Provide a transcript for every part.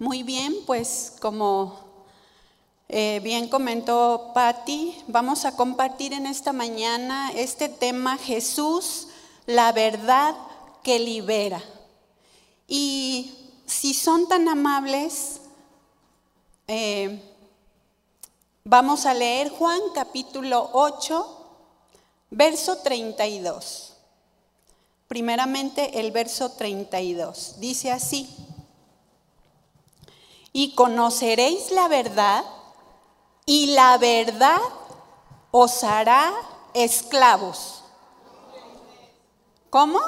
Muy bien, pues como eh, bien comentó Patti, vamos a compartir en esta mañana este tema Jesús, la verdad que libera. Y si son tan amables, eh, vamos a leer Juan capítulo 8, verso 32. Primeramente el verso 32. Dice así y conoceréis la verdad, y la verdad os hará esclavos. ¿Cómo?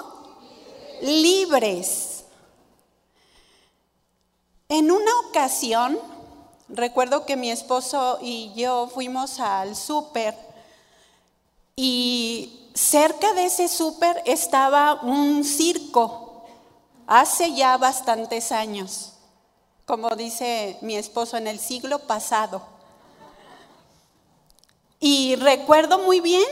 Libres. En una ocasión, recuerdo que mi esposo y yo fuimos al súper y cerca de ese súper estaba un circo hace ya bastantes años como dice mi esposo, en el siglo pasado. Y recuerdo muy bien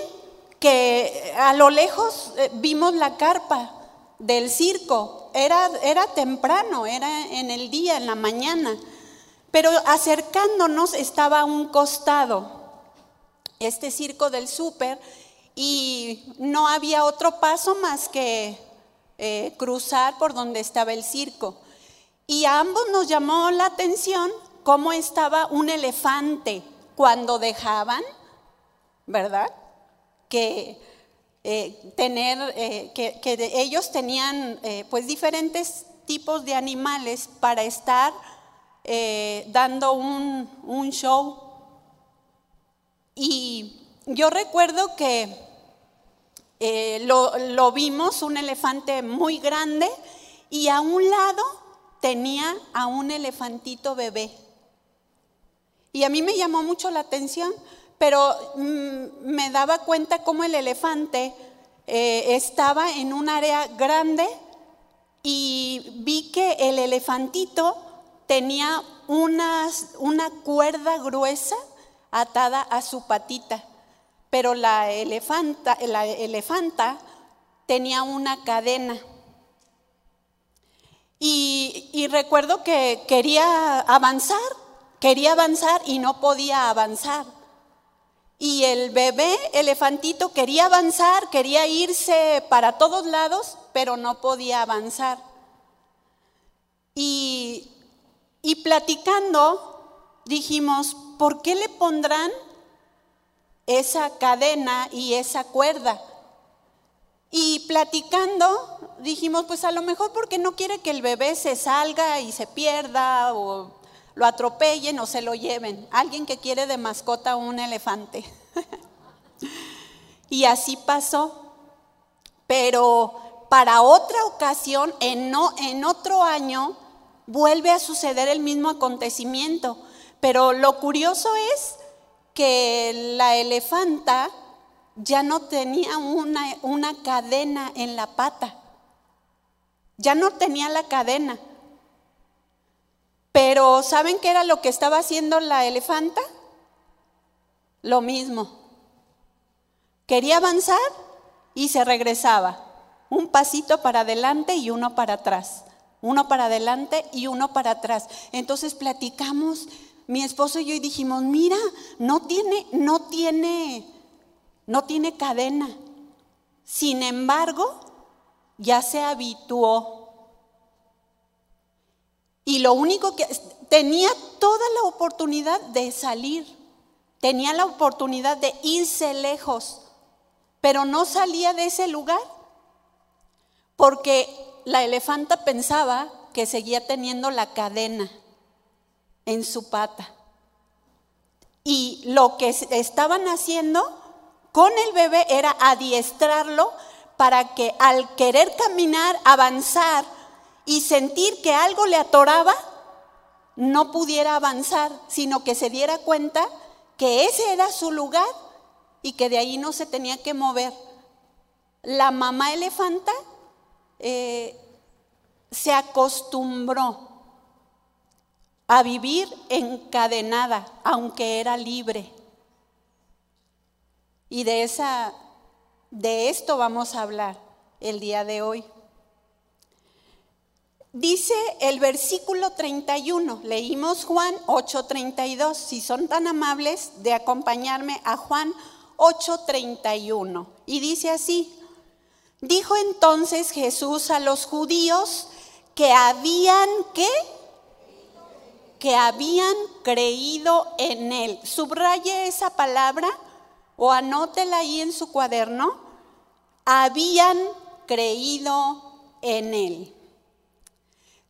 que a lo lejos eh, vimos la carpa del circo. Era, era temprano, era en el día, en la mañana. Pero acercándonos estaba a un costado este circo del súper y no había otro paso más que eh, cruzar por donde estaba el circo. Y a ambos nos llamó la atención cómo estaba un elefante cuando dejaban, ¿verdad? Que eh, tener, eh, que, ellos tenían eh, pues diferentes tipos de animales para estar dando un, show. Y yo recuerdo que lo vimos, un elefante muy grande, y a un lado tenía a un elefantito bebé. Y a mí me llamó mucho la atención, pero mm, me daba cuenta cómo el elefante eh, estaba en un área grande y vi que el elefantito tenía una cuerda gruesa atada a su patita, pero la elefanta, la elefanta tenía una cadena. Y, recuerdo que quería avanzar, quería avanzar y no podía avanzar. Y el bebé elefantito quería avanzar, quería irse para todos lados, pero no podía avanzar. Y, y platicando dijimos, ¿por qué le pondrán esa cadena y esa cuerda? Y platicando, dijimos, pues a lo mejor porque no quiere que el bebé se salga y se pierda o lo atropellen o se lo lleven. Alguien que quiere de mascota un elefante. y así pasó. Pero para otra ocasión, en, no, en otro año, vuelve a suceder el mismo acontecimiento. Pero lo curioso es que la elefanta ya no tenía una, una cadena en la pata. Ya no tenía la cadena. Pero ¿saben qué era lo que estaba haciendo la elefanta? Lo mismo. Quería avanzar y se regresaba. Un pasito para adelante y uno para atrás. Uno para adelante y uno para atrás. Entonces platicamos, mi esposo y yo y dijimos, mira, no tiene, no tiene no tiene cadena. Sin embargo, ya se habituó. Y lo único que tenía toda la oportunidad de salir, tenía la oportunidad de irse lejos, pero no salía de ese lugar porque la elefanta pensaba que seguía teniendo la cadena en su pata. Y lo que estaban haciendo con el bebé era adiestrarlo para que al querer caminar, avanzar y sentir que algo le atoraba, no pudiera avanzar, sino que se diera cuenta que ese era su lugar y que de ahí no se tenía que mover. La mamá elefanta eh, se acostumbró a vivir encadenada, aunque era libre. Y de, esa, de esto vamos a hablar el día de hoy. Dice el versículo 31, leímos Juan 8:32, si son tan amables de acompañarme a Juan 8:31. Y dice así, dijo entonces Jesús a los judíos que habían, ¿qué? Que habían creído en él. Subraye esa palabra o anótela ahí en su cuaderno. Habían creído en él.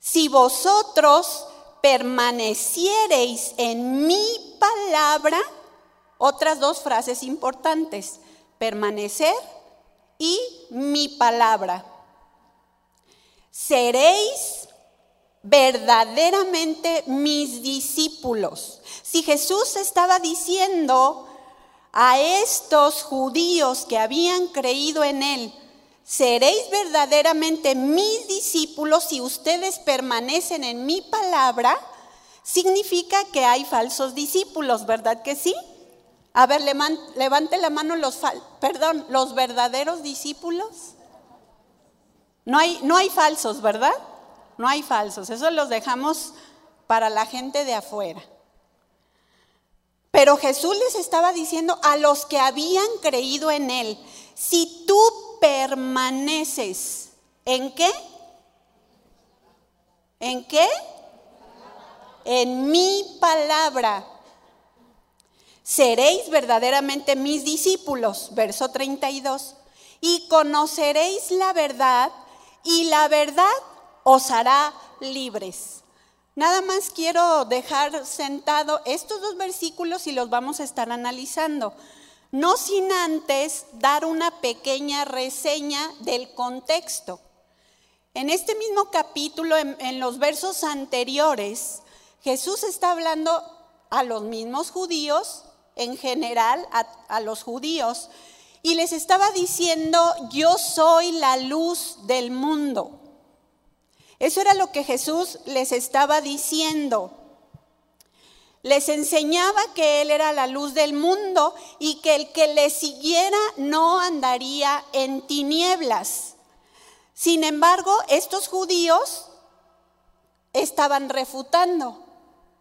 Si vosotros permaneciereis en mi palabra, otras dos frases importantes, permanecer y mi palabra. Seréis verdaderamente mis discípulos. Si Jesús estaba diciendo a estos judíos que habían creído en Él, seréis verdaderamente mis discípulos si ustedes permanecen en mi palabra, significa que hay falsos discípulos, ¿verdad que sí? A ver, levante la mano los, perdón, los verdaderos discípulos. No hay, no hay falsos, ¿verdad? No hay falsos, eso los dejamos para la gente de afuera. Pero Jesús les estaba diciendo a los que habían creído en Él, si tú permaneces. ¿En qué? ¿En qué? En mi palabra. Seréis verdaderamente mis discípulos, verso 32, y conoceréis la verdad, y la verdad os hará libres. Nada más quiero dejar sentado estos dos versículos y los vamos a estar analizando no sin antes dar una pequeña reseña del contexto. En este mismo capítulo, en, los versos anteriores, Jesús está hablando a los mismos judíos, en general a, los judíos, y les estaba diciendo, yo soy la luz del mundo. Eso era lo que Jesús les estaba diciendo. Les enseñaba que Él era la luz del mundo y que el que le siguiera no andaría en tinieblas. Sin embargo, estos judíos estaban refutando.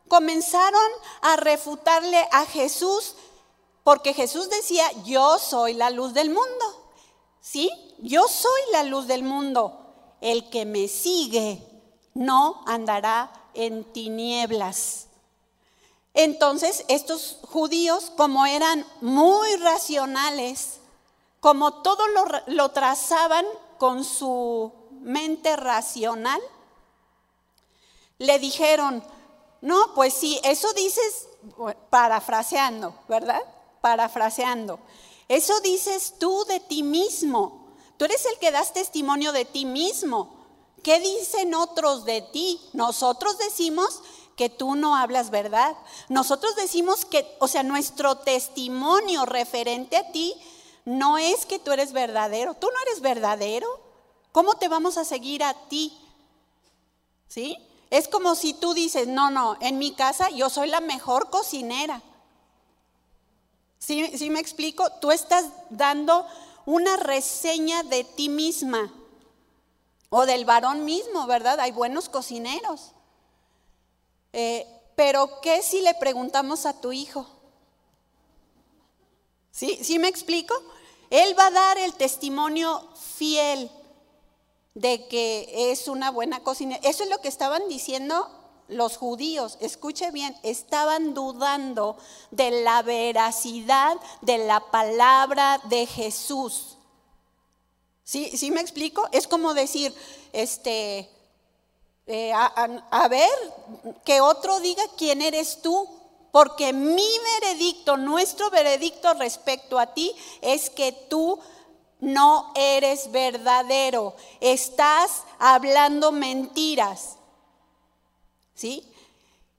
Comenzaron a refutarle a Jesús porque Jesús decía, yo soy la luz del mundo. ¿Sí? Yo soy la luz del mundo. El que me sigue no andará en tinieblas. Entonces, estos judíos, como eran muy racionales, como todo lo, trazaban con su mente racional, le dijeron, no, pues sí, eso dices, parafraseando, ¿verdad? Parafraseando. Eso dices tú de ti mismo. Tú eres el que das testimonio de ti mismo. ¿Qué dicen otros de ti? Nosotros decimos que tú no hablas verdad. Nosotros decimos que, o sea, nuestro testimonio referente a ti no es que tú eres verdadero. Tú no eres verdadero. ¿Cómo te vamos a seguir a ti? ¿Sí? Es como si tú dices, no, no, en mi casa yo soy la mejor cocinera. ¿Sí, ¿Sí me explico? Tú estás dando una reseña de ti misma o del varón mismo, ¿verdad? Hay buenos cocineros. Eh, pero, ¿qué si le preguntamos a tu hijo? ¿Sí? ¿Sí me explico? Él va a dar el testimonio fiel de que es una buena cocina. Eso es lo que estaban diciendo los judíos. Escuche bien, estaban dudando de la veracidad de la palabra de Jesús. ¿Sí, ¿Sí me explico? Es como decir, este, eh, a, ver, que otro diga quién eres tú, porque mi veredicto, nuestro veredicto respecto a ti es que tú no eres verdadero, estás hablando mentiras. ¿Sí?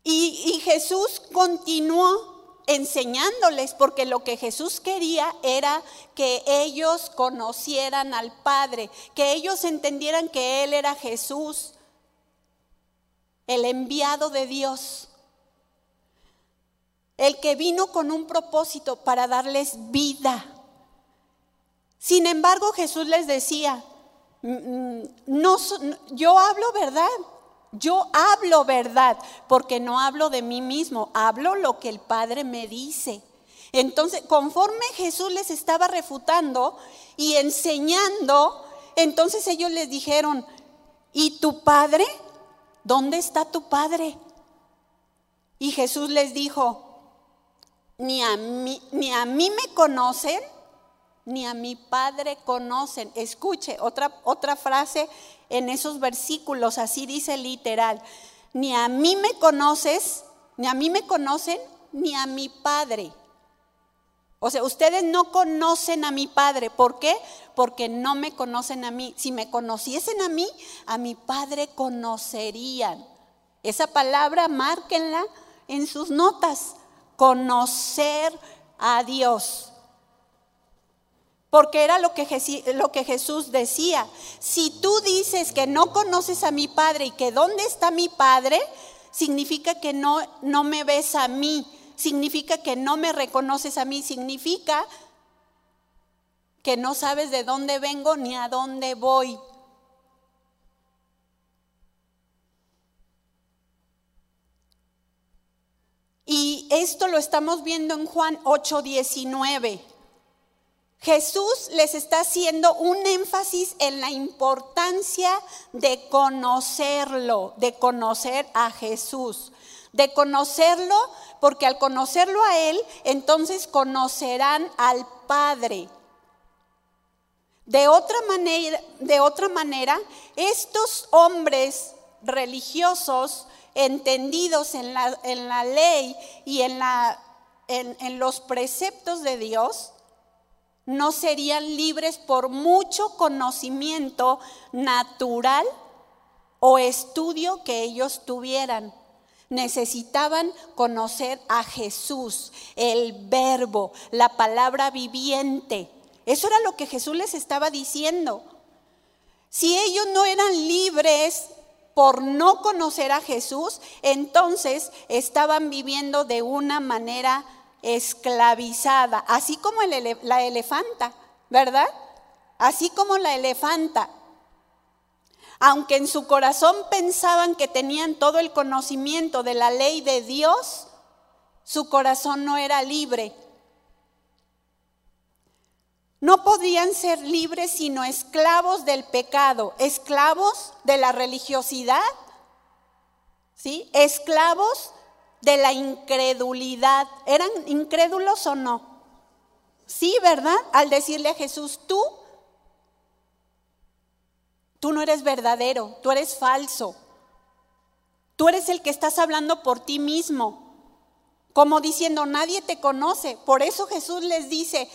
Y, Jesús continuó enseñándoles, porque lo que Jesús quería era que ellos conocieran al Padre, que ellos entendieran que Él era Jesús, el enviado de Dios, el que vino con un propósito para darles vida. Sin embargo, Jesús les decía, mm, mm, no, yo hablo verdad, Yo hablo verdad porque no hablo de mí mismo, hablo lo que el Padre me dice. Entonces, conforme Jesús les estaba refutando y enseñando, entonces ellos les dijeron, ¿y tu Padre? ¿Dónde está tu Padre? Y Jesús les dijo, ni a mí, ni a mí me conocen, ni a mi Padre conocen. Escuche otra, otra frase en esos versículos, así dice literal. Ni a mí me conoces, ni a mí me conocen, ni a mi Padre. O sea, ustedes no conocen a mi Padre. ¿Por qué? Porque no me conocen a mí. Si me conociesen a mí, a mi Padre conocerían. Esa palabra, márquenla en sus notas. Conocer a Dios. Porque era lo que, Jesús decía. Si tú dices que no conoces a mi Padre y que dónde está mi Padre, significa que no, no me ves a mí, significa que no me reconoces a mí, significa que no sabes de dónde vengo ni a dónde voy. Y esto lo estamos viendo en Juan 8:19. Jesús les está haciendo un énfasis en la importancia de conocerlo, de conocer a Jesús, de conocerlo, porque al conocerlo a Él, entonces conocerán al Padre. De otra manera, estos hombres religiosos, entendidos en la, ley y en los preceptos de Dios, no serían libres por mucho conocimiento natural o estudio que ellos tuvieran. Necesitaban conocer a Jesús, el verbo, la palabra viviente. Eso era lo que Jesús les estaba diciendo. Si ellos no eran libres por no conocer a Jesús, entonces estaban viviendo de una manera esclavizada, así como la elefanta, ¿verdad? Así como la elefanta. Aunque en su corazón pensaban que tenían todo el conocimiento de la ley de Dios, su corazón no era libre. No podían ser libres sino esclavos del pecado, esclavos de la religiosidad, ¿sí? Esclavos de la incredulidad. ¿Eran incrédulos o no? Sí, ¿verdad? Al decirle a Jesús, tú, tú no eres verdadero, tú eres falso. Tú eres el que estás hablando por ti mismo. Como diciendo, nadie te conoce. Por eso Jesús les dice,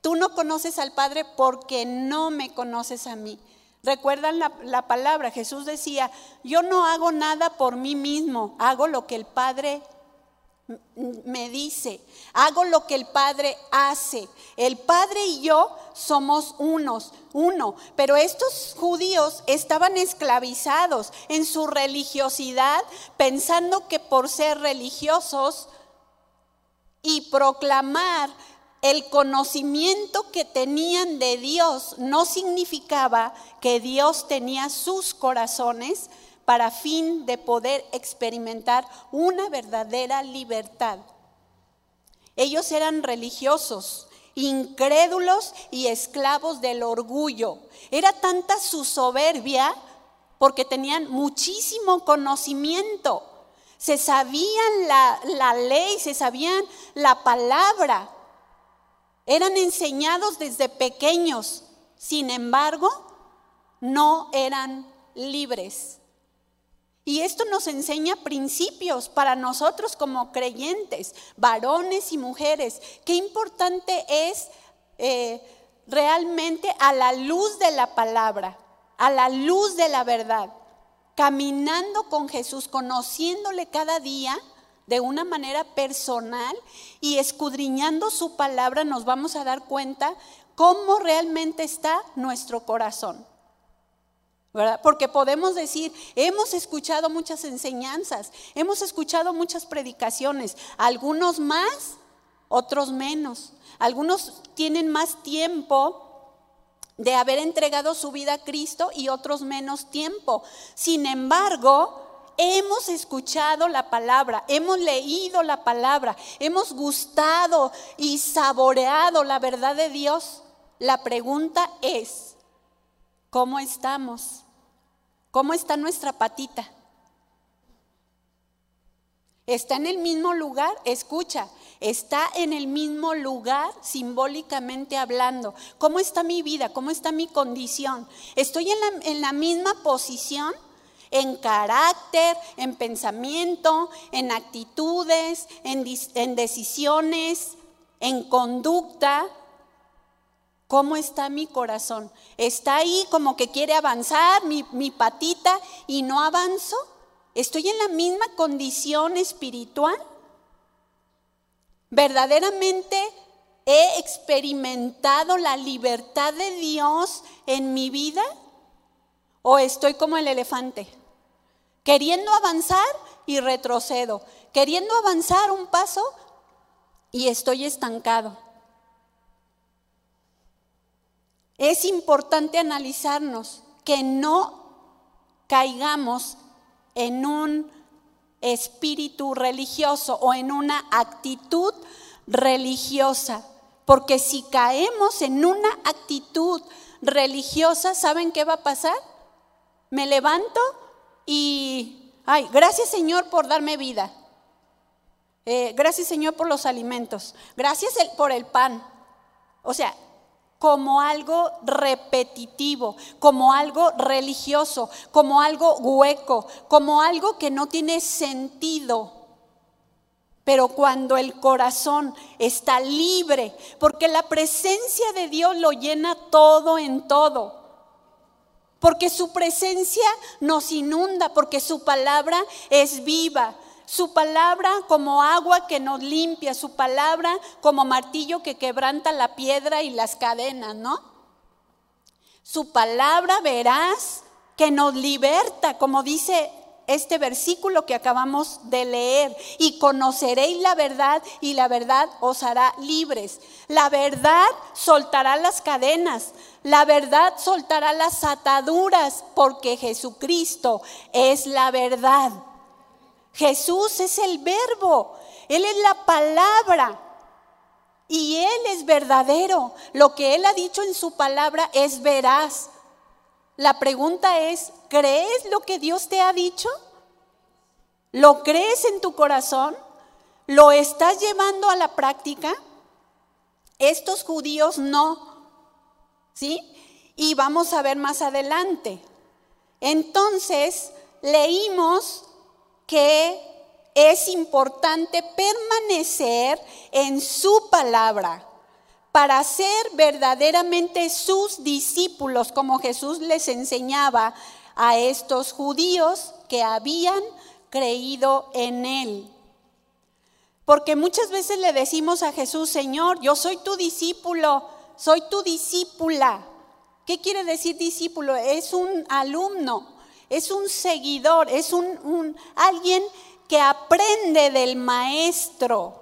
tú no conoces al Padre porque no me conoces a mí. Recuerdan la, palabra, Jesús decía, yo no hago nada por mí mismo, hago lo que el Padre me dice, hago lo que el Padre hace. El Padre y yo somos unos, uno, pero estos judíos estaban esclavizados en su religiosidad, pensando que por ser religiosos y proclamar el conocimiento que tenían de Dios no significaba que Dios tenía sus corazones para fin de poder experimentar una verdadera libertad. Ellos eran religiosos, incrédulos y esclavos del orgullo. Era tanta su soberbia porque tenían muchísimo conocimiento. Se sabían la, la ley, se sabían la palabra, eran enseñados desde pequeños, sin embargo, no eran libres. Y esto nos enseña principios para nosotros como creyentes, varones y mujeres. Qué importante es eh, realmente a la luz de la palabra, a la luz de la verdad, caminando con Jesús, conociéndole cada día de una manera personal y escudriñando su palabra nos vamos a dar cuenta cómo realmente está nuestro corazón. ¿verdad? Porque podemos decir, hemos escuchado muchas enseñanzas, hemos escuchado muchas predicaciones, algunos más, otros menos. Algunos tienen más tiempo de haber entregado su vida a Cristo y otros menos tiempo. Sin embargo, hemos escuchado la palabra, hemos leído la palabra, hemos gustado y saboreado la verdad de Dios. La pregunta es, ¿cómo estamos? ¿Cómo está nuestra patita? ¿Está en el mismo lugar? Escucha, está en el mismo lugar simbólicamente hablando. ¿Cómo está mi vida? ¿Cómo está mi condición? ¿Estoy en la, misma posición? En carácter, en pensamiento, en actitudes, en, decisiones, en conducta. ¿Cómo está mi corazón? ¿Está ahí como que quiere avanzar mi, mi patita y no avanzo? ¿Estoy en la misma condición espiritual? ¿Verdaderamente he experimentado la libertad de Dios en mi vida? ¿O estoy como el elefante? Queriendo avanzar y retrocedo. Queriendo avanzar un paso y estoy estancado. Es importante analizarnos que no caigamos en un espíritu religioso o en una actitud religiosa. Porque si caemos en una actitud religiosa, ¿saben qué va a pasar? Me levanto y, ay, gracias Señor por darme vida. Eh, gracias Señor por los alimentos. Gracias por el pan. O sea, como algo repetitivo, como algo religioso, como algo hueco, como algo que no tiene sentido. Pero cuando el corazón está libre, porque la presencia de Dios lo llena todo en todo, porque su presencia nos inunda, porque su palabra es viva, su palabra como agua que nos limpia, su palabra como martillo que quebranta la piedra y las cadenas, ¿no? Su palabra verás que nos liberta, como dice este versículo que acabamos de leer, y conoceréis la verdad y la verdad os hará libres. La verdad soltará las cadenas, la verdad soltará las ataduras, porque Jesucristo es la verdad. Jesús es el verbo, Él es la palabra y Él es verdadero. Lo que Él ha dicho en su palabra es veraz. La pregunta es, ¿crees lo que Dios te ha dicho? ¿Lo crees en tu corazón? ¿Lo estás llevando a la práctica? Estos judíos no. ¿Sí? Y vamos a ver más adelante. Entonces, leímos que es importante permanecer en su palabra para ser verdaderamente sus discípulos, como Jesús les enseñaba a estos judíos que habían creído en Él. Porque muchas veces le decimos a Jesús, Señor, yo soy tu discípulo, soy tu discípula. ¿Qué quiere decir discípulo? Es un alumno, es un seguidor, es un, alguien que aprende del maestro.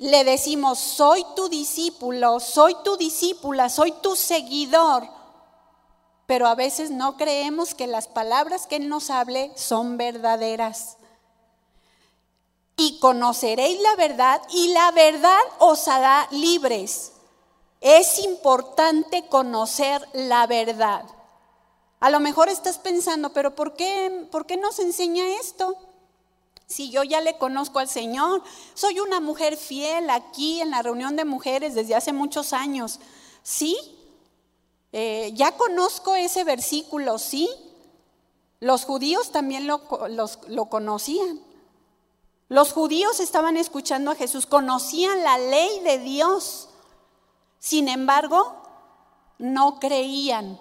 Le decimos, soy tu discípulo, soy tu discípula, soy tu seguidor. Pero a veces no creemos que las palabras que Él nos hable son verdaderas. Y conoceréis la verdad y la verdad os hará libres. Es importante conocer la verdad. A lo mejor estás pensando, pero ¿por qué, ¿por qué nos enseña esto? Si yo ya le conozco al Señor, soy una mujer fiel aquí en la reunión de mujeres desde hace muchos años. ¿Sí? Eh, ya conozco ese versículo, ¿sí? Los judíos también lo, lo conocían. Los judíos estaban escuchando a Jesús, conocían la ley de Dios. Sin embargo, no creían.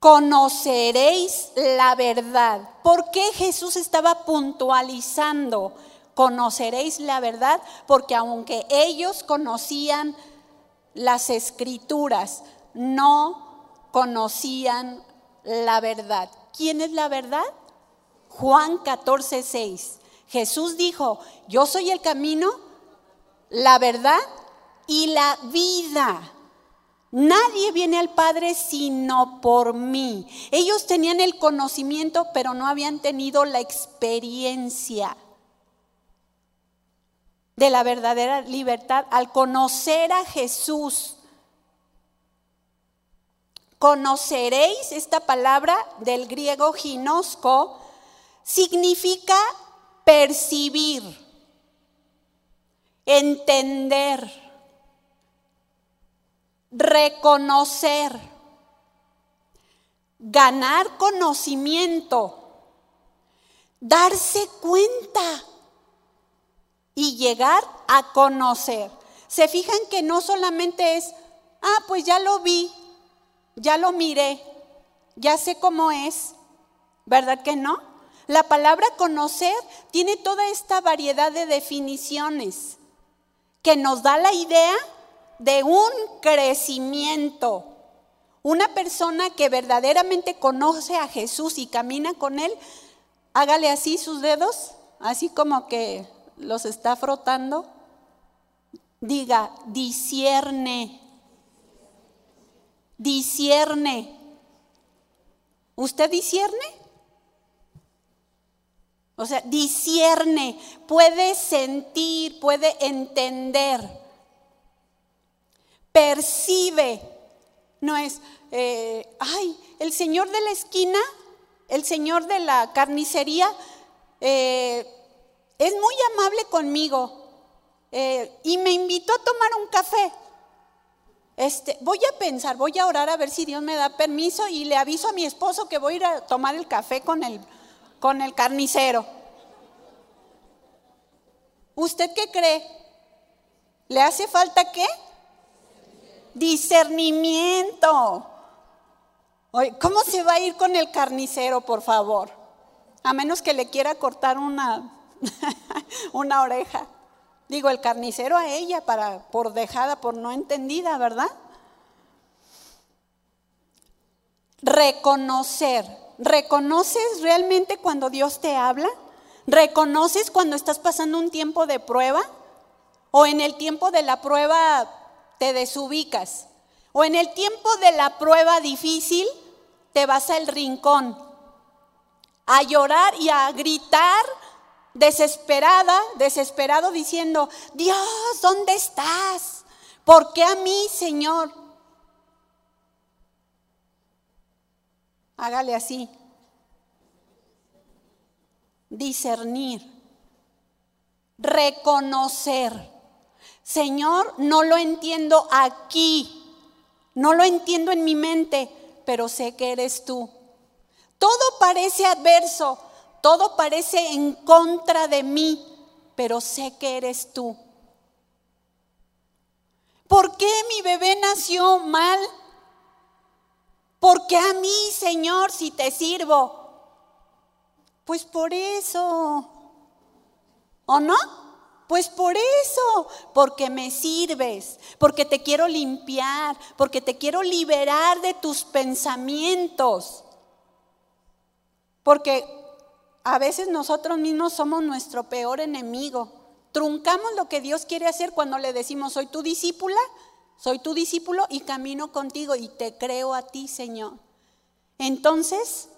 Conoceréis la verdad. ¿Por qué Jesús estaba puntualizando? Conoceréis la verdad porque aunque ellos conocían las escrituras, no conocían la verdad. ¿Quién es la verdad? Juan 14, 6. Jesús dijo, yo soy el camino, la verdad y la vida. Nadie viene al Padre sino por mí. Ellos tenían el conocimiento, pero no habían tenido la experiencia de la verdadera libertad al conocer a Jesús. Conoceréis esta palabra del griego ginosco, significa percibir, entender, reconocer, ganar conocimiento, darse cuenta y llegar a conocer. Se fijan que no solamente es, ah, pues ya lo vi, ya lo miré, ya sé cómo es, ¿verdad que no? La palabra conocer tiene toda esta variedad de definiciones que nos da la idea de un crecimiento. Una persona que verdaderamente conoce a Jesús y camina con Él, hágale así sus dedos, así como que los está frotando. Diga, discierne discierne. ¿Usted discierne? O sea, discierne, puede sentir, puede entender, percibe. No es, eh, ay, el señor de la esquina, el señor de la carnicería, eh, es muy amable conmigo eh, y me invitó a tomar un café. Este, voy a pensar, voy a orar a ver si Dios me da permiso y le aviso a mi esposo que voy a ir a tomar el café con el, con el carnicero. ¿Usted qué cree? ¿Le hace falta qué? Discernimiento. ¿Cómo se va a ir con el carnicero, por favor? A menos que le quiera cortar una, una oreja. Digo, el carnicero a ella para, por dejada, por no entendida, ¿verdad? Reconocer. ¿Reconoces realmente cuando Dios te habla? ¿Reconoces cuando estás pasando un tiempo de prueba? ¿O en el tiempo de la prueba te desubicas? ¿O en el tiempo de la prueba difícil te vas al rincón a llorar y a gritar desesperada, desesperado diciendo, Dios, ¿dónde estás? ¿Por qué a mí, Señor? Hágale así. Discernir. Reconocer. Señor, no lo entiendo aquí. No lo entiendo en mi mente, pero sé que eres tú. Todo parece adverso, todo parece en contra de mí, pero sé que eres tú. ¿Por qué mi bebé nació mal? ¿Por qué a mí, Señor, si te sirvo? Pues por eso. ¿O no? Pues por eso, porque me sirves, porque te quiero limpiar, porque te quiero liberar de tus pensamientos. Porque a veces nosotros mismos somos nuestro peor enemigo. Truncamos lo que Dios quiere hacer cuando le decimos, soy tu discípula, soy tu discípulo y camino contigo y te creo a ti, Señor. Entonces,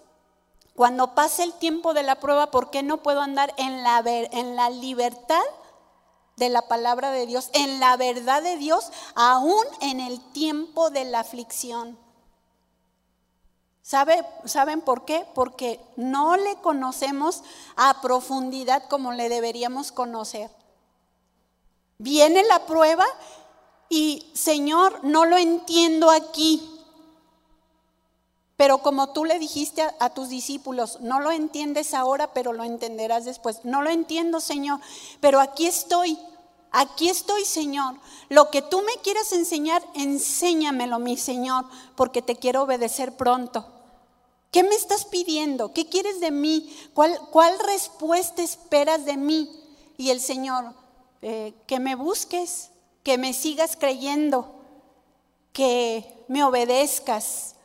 cuando pase el tiempo de la prueba, ¿por qué no puedo andar en la, en la libertad de la palabra de Dios, en la verdad de Dios, aún en el tiempo de la aflicción? ¿Saben por qué? Porque no le conocemos a profundidad como le deberíamos conocer. Viene la prueba y, Señor, no lo entiendo aquí. Pero como tú le dijiste a, a, tus discípulos, no lo entiendes ahora, pero lo entenderás después. No lo entiendo, Señor, pero aquí estoy. Aquí estoy, Señor. Lo que tú me quieras enseñar, enséñamelo, mi Señor, porque te quiero obedecer pronto. ¿Qué me estás pidiendo? ¿Qué quieres de mí? ¿Cuál, respuesta esperas de mí? Y el Señor, eh, que me busques, que me sigas creyendo, que me obedezcas,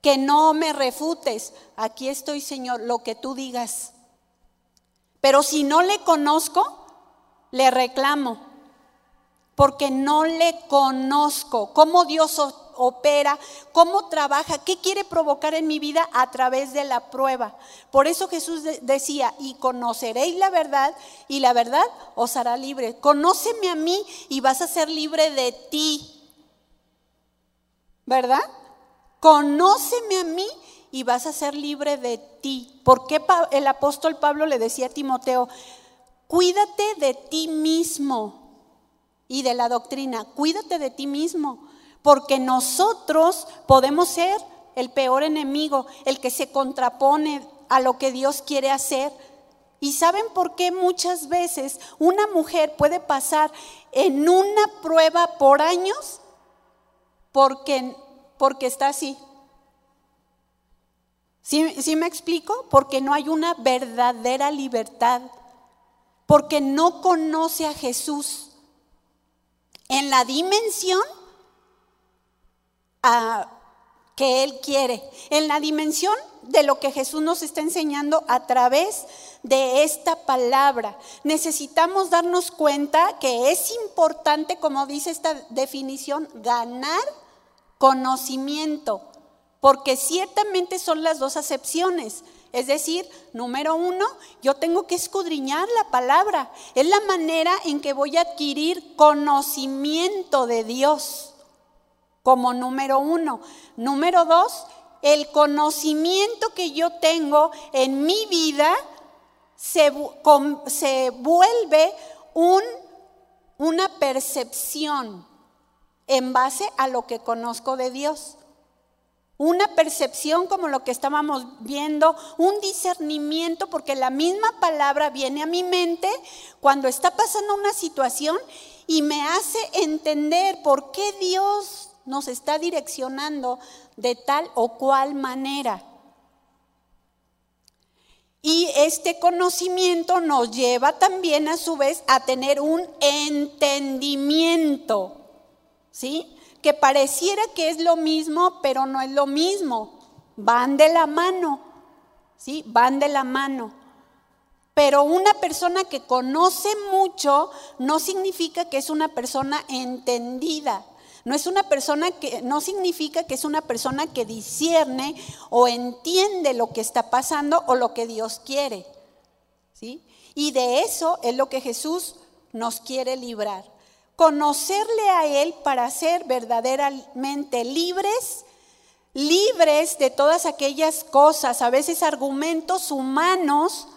que no me refutes. Aquí estoy, Señor, lo que tú digas. Pero si no le conozco, le reclamo, porque no le conozco. Cómo Dios opera, cómo trabaja, qué quiere provocar en mi vida a través de la prueba. Por eso Jesús decía, y conoceréis la verdad, y la verdad os hará libre. Conóceme a mí y vas a ser libre de ti. ¿Verdad? Conóceme a mí y vas a ser libre de ti. ¿Por qué el apóstol Pablo le decía a Timoteo, cuídate de ti mismo y de la doctrina, cuídate de ti mismo, porque nosotros podemos ser el peor enemigo, el que se contrapone a lo que Dios quiere hacer. ¿Y saben por qué muchas veces una mujer puede pasar en una prueba por años? Porque, porque está así. ¿Sí, ¿Sí me explico? Porque no hay una verdadera libertad. Porque no conoce a Jesús en la dimensión que Él quiere, en la dimensión de lo que Jesús nos está enseñando a través de esta palabra. Necesitamos darnos cuenta que es importante, como dice esta definición, ganar conocimiento, porque ciertamente son las dos acepciones. Es decir, número uno, yo tengo que escudriñar la palabra. Es la manera en que voy a adquirir conocimiento de Dios como número uno. Número dos, el conocimiento que yo tengo en mi vida se, se vuelve un, una percepción en base a lo que conozco de Dios. Una percepción como lo que estábamos viendo, un discernimiento, porque la misma palabra viene a mi mente cuando está pasando una situación y me hace entender por qué Dios nos está direccionando de tal o cual manera. Y este conocimiento nos lleva también a su vez a tener un entendimiento, ¿sí? Que pareciera que es lo mismo, pero no es lo mismo. Van de la mano, ¿sí? Van de la mano. Pero una persona que conoce mucho no significa que es una persona entendida. No es una persona que, no significa que es una persona que discierne o entiende lo que está pasando o lo que Dios quiere. ¿sí? Y de eso es lo que Jesús nos quiere librar. Conocerle a Él para ser verdaderamente libres, libres de todas aquellas cosas, a veces argumentos humanos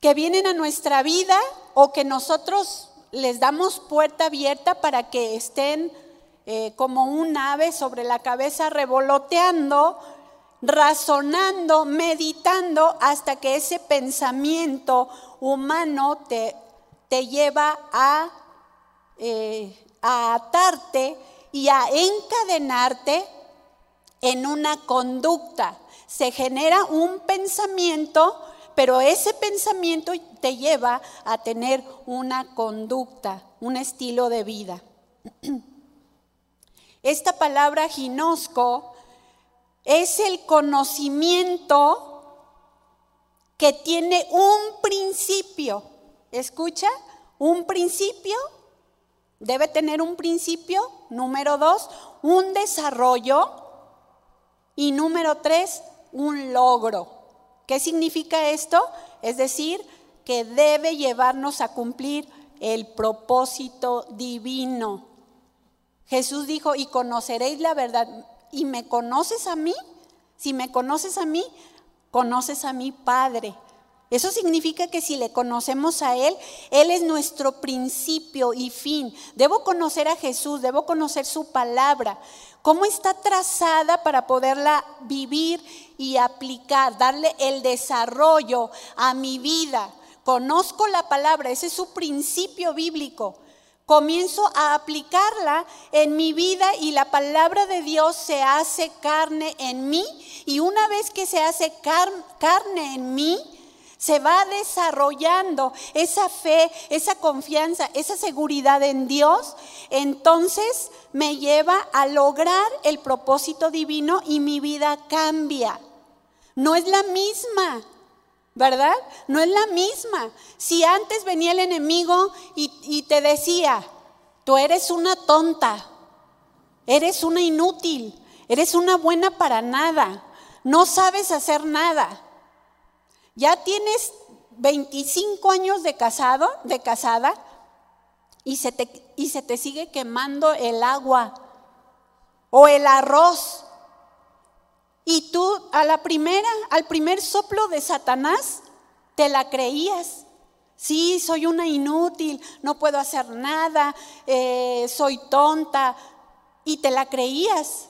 que vienen a nuestra vida o que nosotros les damos puerta abierta para que estén eh, como un ave sobre la cabeza revoloteando, razonando, meditando hasta que ese pensamiento humano te, te lleva a, eh, a atarte y a encadenarte en una conducta. Se genera un pensamiento pero ese pensamiento te lleva a tener una conducta, un estilo de vida. Esta palabra ginosco es el conocimiento que tiene un principio. ¿Escucha? Un principio. Debe tener un principio. Número dos, un desarrollo. Y número tres, un logro. ¿Qué significa esto? Es decir, que debe llevarnos a cumplir el propósito divino. Jesús dijo, y conoceréis la verdad. ¿Y me conoces a mí? Si me conoces a mí, conoces a mi Padre. Eso significa que si le conocemos a Él, Él es nuestro principio y fin. Debo conocer a Jesús, debo conocer su palabra cómo está trazada para poderla vivir y aplicar, darle el desarrollo a mi vida. Conozco la palabra, ese es su principio bíblico. Comienzo a aplicarla en mi vida y la palabra de Dios se hace carne en mí. Y una vez que se hace carne en mí, se va desarrollando esa fe, esa confianza, esa seguridad en Dios, entonces me lleva a lograr el propósito divino y mi vida cambia. No es la misma. ¿verdad? No es la misma. Si antes venía el enemigo y, te decía, tú eres una tonta, eres una inútil, eres una buena para nada, no sabes hacer nada. Ya tienes 25 años de casado, de casada, y se te, y se te sigue quemando el agua o el arroz. Y tú a la primera, al primer soplo de Satanás, te la creías. Sí, soy una inútil, no puedo hacer nada, eh, soy tonta. Y te la creías.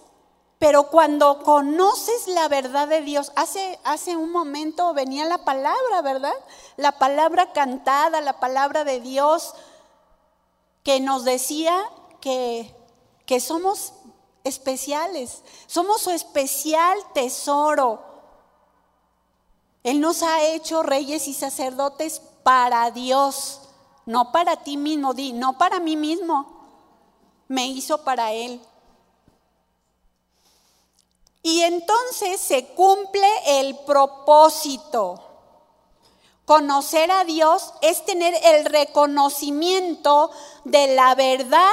Pero cuando conoces la verdad de Dios, hace, hace un momento venía la palabra, ¿verdad? La palabra cantada, la palabra de Dios, que nos decía que, que somos especiales, somos su especial tesoro. Él nos ha hecho reyes y sacerdotes para Dios, no para ti mismo, di, no para mí mismo, me hizo para Él. Y entonces se cumple el propósito. Conocer a Dios es tener el reconocimiento de la verdad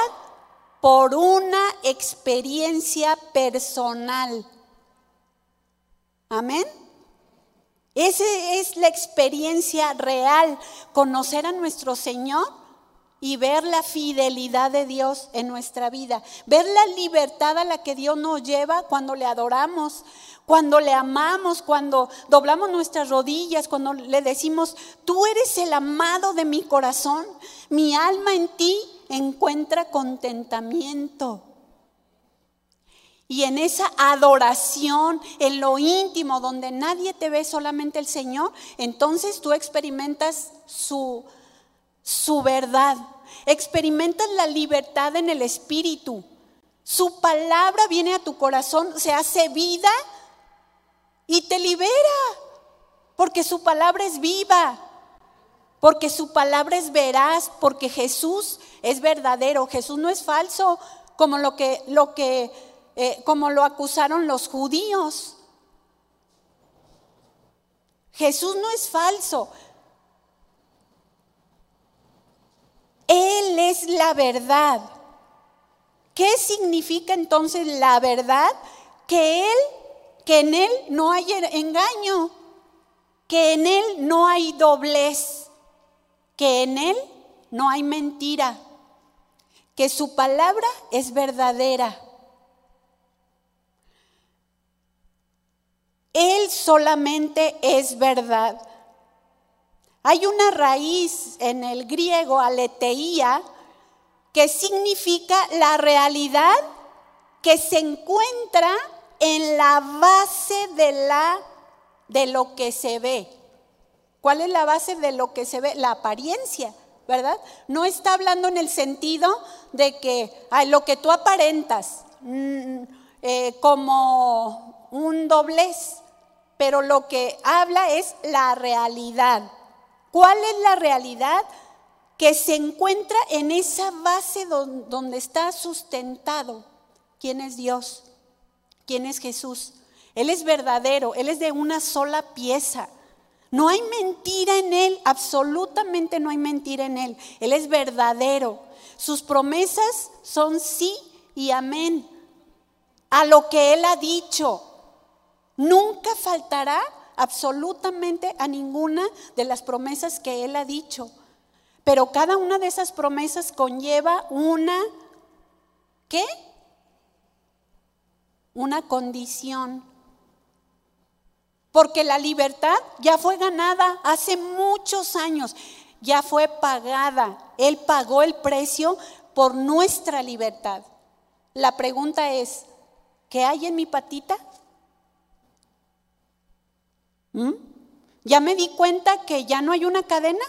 por una experiencia personal. Amén. Esa es la experiencia real, conocer a nuestro Señor y ver la fidelidad de Dios en nuestra vida, ver la libertad a la que Dios nos lleva cuando le adoramos, cuando le amamos, cuando doblamos nuestras rodillas, cuando le decimos, tú eres el amado de mi corazón, mi alma en ti encuentra contentamiento. Y en esa adoración, en lo íntimo, donde nadie te ve, solamente el Señor, entonces tú experimentas su su verdad. Experimentas la libertad en el Espíritu. Su palabra viene a tu corazón, se hace vida y te libera. Porque su palabra es viva. Porque su palabra es veraz. Porque Jesús es verdadero. Jesús no es falso como lo que, lo que, eh, como lo acusaron los judíos. Jesús no es falso. Él es la verdad. ¿Qué significa entonces la verdad? Que Él, que en Él no hay engaño, que en Él no hay doblez, que en Él no hay mentira, que su palabra es verdadera. Él solamente es verdad. Hay una raíz en el griego, aleteía, que significa la realidad que se encuentra en la base de, la, de lo que se ve. ¿Cuál es la base de lo que se ve? La apariencia, ¿verdad? No está hablando en el sentido de que ay, lo que tú aparentas mm, eh, como un doblez, pero lo que habla es la realidad. ¿Cuál es la realidad que se encuentra en esa base donde está sustentado? ¿Quién es Dios? ¿Quién es Jesús? Él es verdadero, Él es de una sola pieza. No hay mentira en Él, absolutamente no hay mentira en Él. Él es verdadero. Sus promesas son sí y amén a lo que Él ha dicho. Nunca faltará absolutamente a ninguna de las promesas que Él ha dicho. Pero cada una de esas promesas conlleva una, ¿qué? Una condición. Porque la libertad ya fue ganada hace muchos años, ya fue pagada. Él pagó el precio por nuestra libertad. La pregunta es, ¿qué hay en mi patita? ¿Mm? ¿Ya me di cuenta que ya no hay una cadena?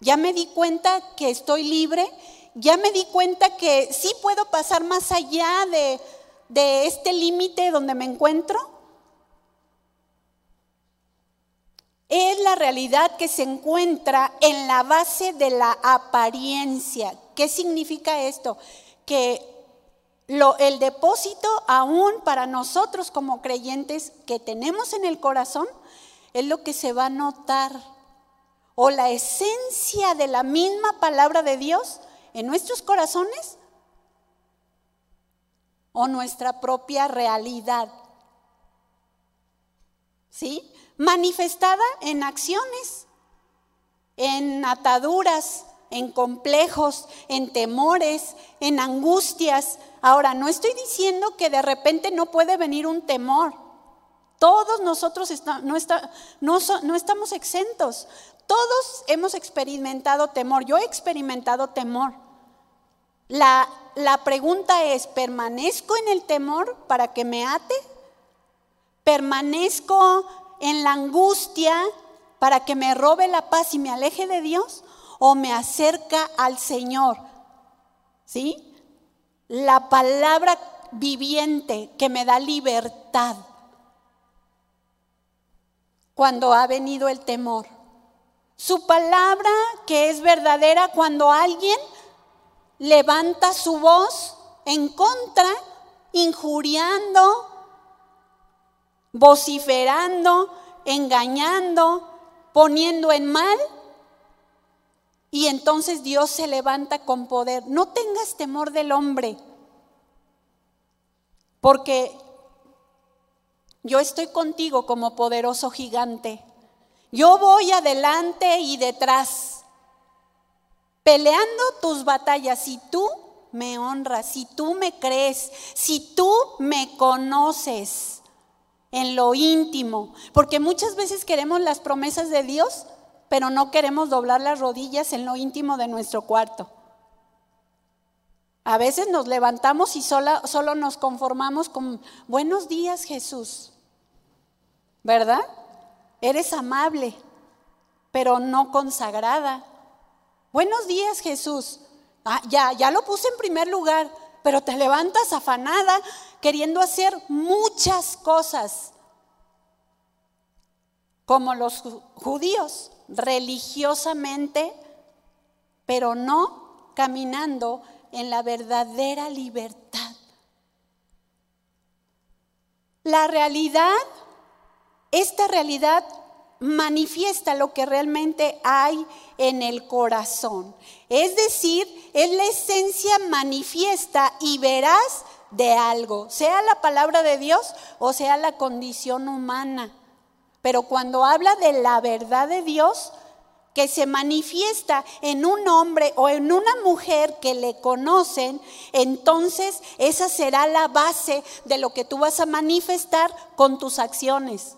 ¿Ya me di cuenta que estoy libre? ¿Ya me di cuenta que sí puedo pasar más allá de, de este límite donde me encuentro? Es la realidad que se encuentra en la base de la apariencia. ¿Qué significa esto? Que el depósito aún para nosotros como creyentes que tenemos en el corazón es lo que se va a notar. O la esencia de la misma palabra de Dios en nuestros corazones o nuestra propia realidad. ¿Sí? Manifestada en acciones, en ataduras, en complejos, en temores, en angustias. Ahora, no estoy diciendo que de repente no puede venir un temor. Todos nosotros no, no estamos exentos. Todos hemos experimentado temor. Yo he experimentado temor. La, la pregunta es, ¿permanezco en el temor para que me ate? ¿Permanezco en la angustia para que me robe la paz y me aleje de Dios? ¿O me acerca al Señor? ¿Sí? La palabra viviente que me da libertad cuando ha venido el temor. Su palabra que es verdadera cuando alguien levanta su voz en contra, injuriando, vociferando, engañando, poniendo en mal. Y entonces Dios se levanta con poder. No tengas temor del hombre, porque yo estoy contigo como poderoso gigante. Yo voy adelante y detrás peleando tus batallas, si tú me honras, si tú me crees, si tú me conoces en lo íntimo, porque muchas veces queremos las promesas de Dios, pero no queremos doblar las rodillas en lo íntimo de nuestro cuarto. A veces nos levantamos y solo, solo nos conformamos con buenos días Jesús, ¿verdad? Eres amable, pero no consagrada. Buenos días Jesús. Ah, ya, ya lo puse en primer lugar, pero te levantas afanada queriendo hacer muchas cosas, como los judíos, religiosamente, pero no caminando en la verdadera libertad. La realidad, esta realidad manifiesta lo que realmente hay en el corazón. Es decir, es la esencia manifiesta y verás de algo, sea la palabra de Dios o sea la condición humana. Pero cuando habla de la verdad de Dios, que se manifiesta en un hombre o en una mujer que le conocen, entonces esa será la base de lo que tú vas a manifestar con tus acciones.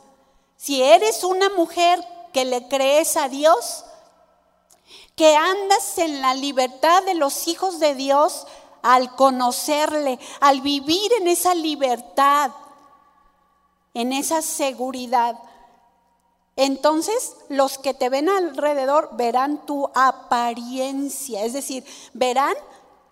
Si eres una mujer que le crees a Dios, que andas en la libertad de los hijos de Dios al conocerle, al vivir en esa libertad, en esa seguridad. Entonces los que te ven alrededor verán tu apariencia, es decir, verán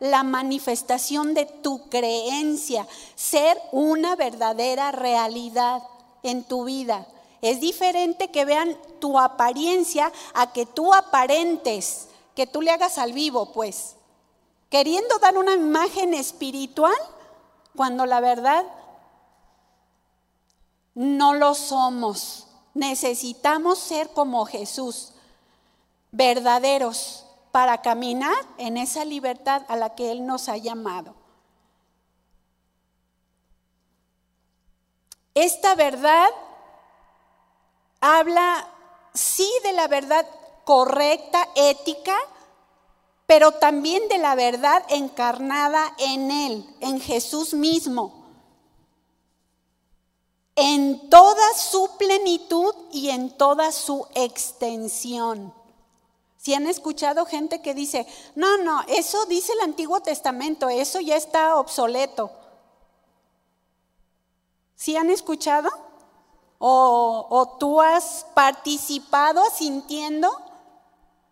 la manifestación de tu creencia, ser una verdadera realidad en tu vida. Es diferente que vean tu apariencia a que tú aparentes, que tú le hagas al vivo, pues. Queriendo dar una imagen espiritual cuando la verdad no lo somos. Necesitamos ser como Jesús, verdaderos, para caminar en esa libertad a la que Él nos ha llamado. Esta verdad habla sí de la verdad correcta, ética, pero también de la verdad encarnada en Él, en Jesús mismo, en toda su plenitud y en toda su extensión. Si han escuchado gente que dice, no, no, eso dice el Antiguo Testamento, eso ya está obsoleto. ¿Sí han escuchado? O, tú has participado asintiendo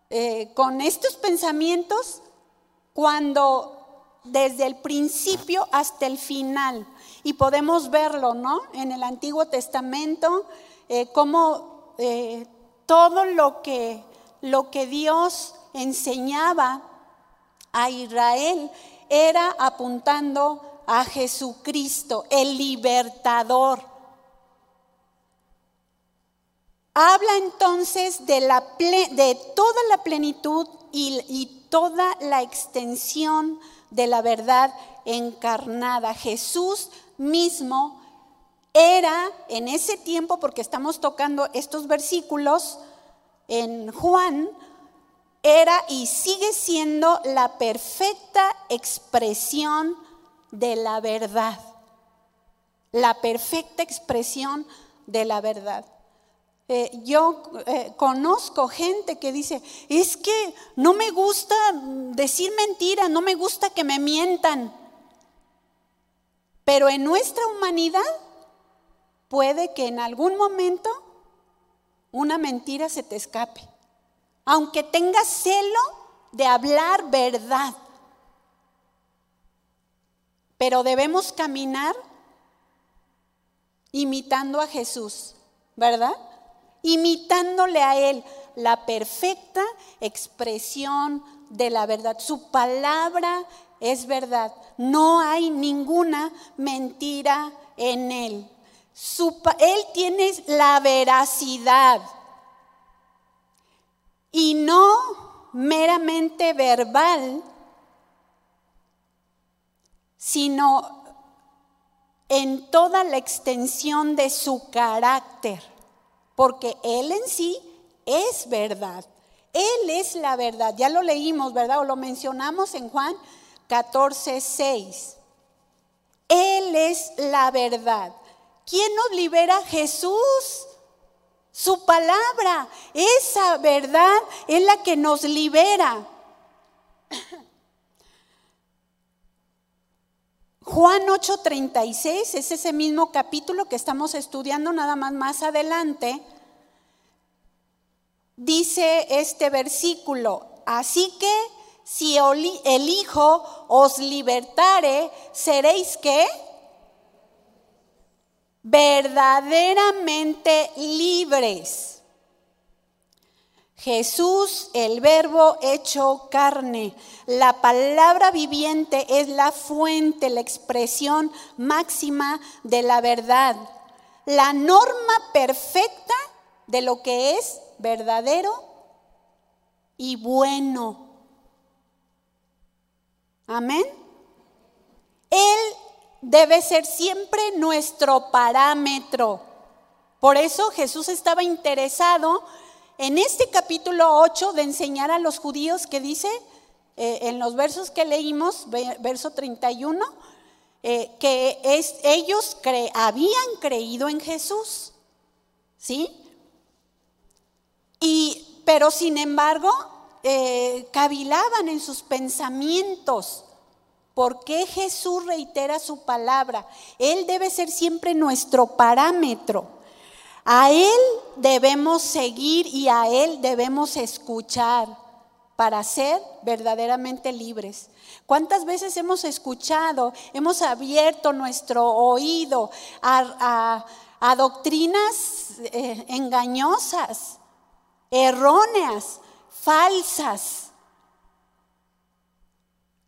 eh, con estos pensamientos cuando desde el principio hasta el final, y podemos verlo, ¿no? En el Antiguo Testamento, eh, como eh, todo lo que, lo que Dios enseñaba a Israel era apuntando a Jesucristo, el libertador Habla entonces de, toda la plenitud y toda la extensión de la verdad encarnada. Jesús mismo era en ese tiempo, porque estamos tocando estos versículos en Juan, era y sigue siendo la perfecta expresión de la verdad. La perfecta expresión de la verdad. Eh, yo eh, conozco gente que dice, es que no me gusta decir mentiras, no me gusta que me mientan. Pero en nuestra humanidad puede que en algún momento una mentira se te escape. Aunque tengas celo de hablar verdad. Pero debemos caminar imitando a Jesús, ¿verdad? Imitándole a Él la perfecta expresión de la verdad. Su palabra es verdad. No hay ninguna mentira en Él. él tiene la veracidad y no meramente verbal, sino en toda la extensión de su carácter, porque Él en sí es verdad. Él es la verdad. Ya lo leímos, ¿verdad? O lo mencionamos en Juan 14, 6. Él es la verdad. ¿Quién nos libera? Jesús. Su palabra, esa verdad es la que nos libera. Juan 8:36 es ese mismo capítulo que estamos estudiando nada más más adelante. Dice este versículo, así que si el Hijo os libertare, seréis qué? verdaderamente libres. Jesús, el verbo hecho carne, la palabra viviente es la fuente, la expresión máxima de la verdad, la norma perfecta de lo que es verdadero y bueno. Amén. Él debe ser siempre nuestro parámetro. Por eso Jesús estaba interesado en este capítulo 8 de enseñar a los judíos que dice eh, en los versos que leímos, verso 31, eh, que ellos habían creído en Jesús. ¿Sí? Y, pero sin embargo, eh, cavilaban en sus pensamientos ¿Por qué Jesús reitera su palabra? Él debe ser siempre nuestro parámetro. A Él debemos seguir y a Él debemos escuchar para ser verdaderamente libres. ¿Cuántas veces hemos escuchado, hemos abierto nuestro oído a, doctrinas eh, engañosas, erróneas, falsas?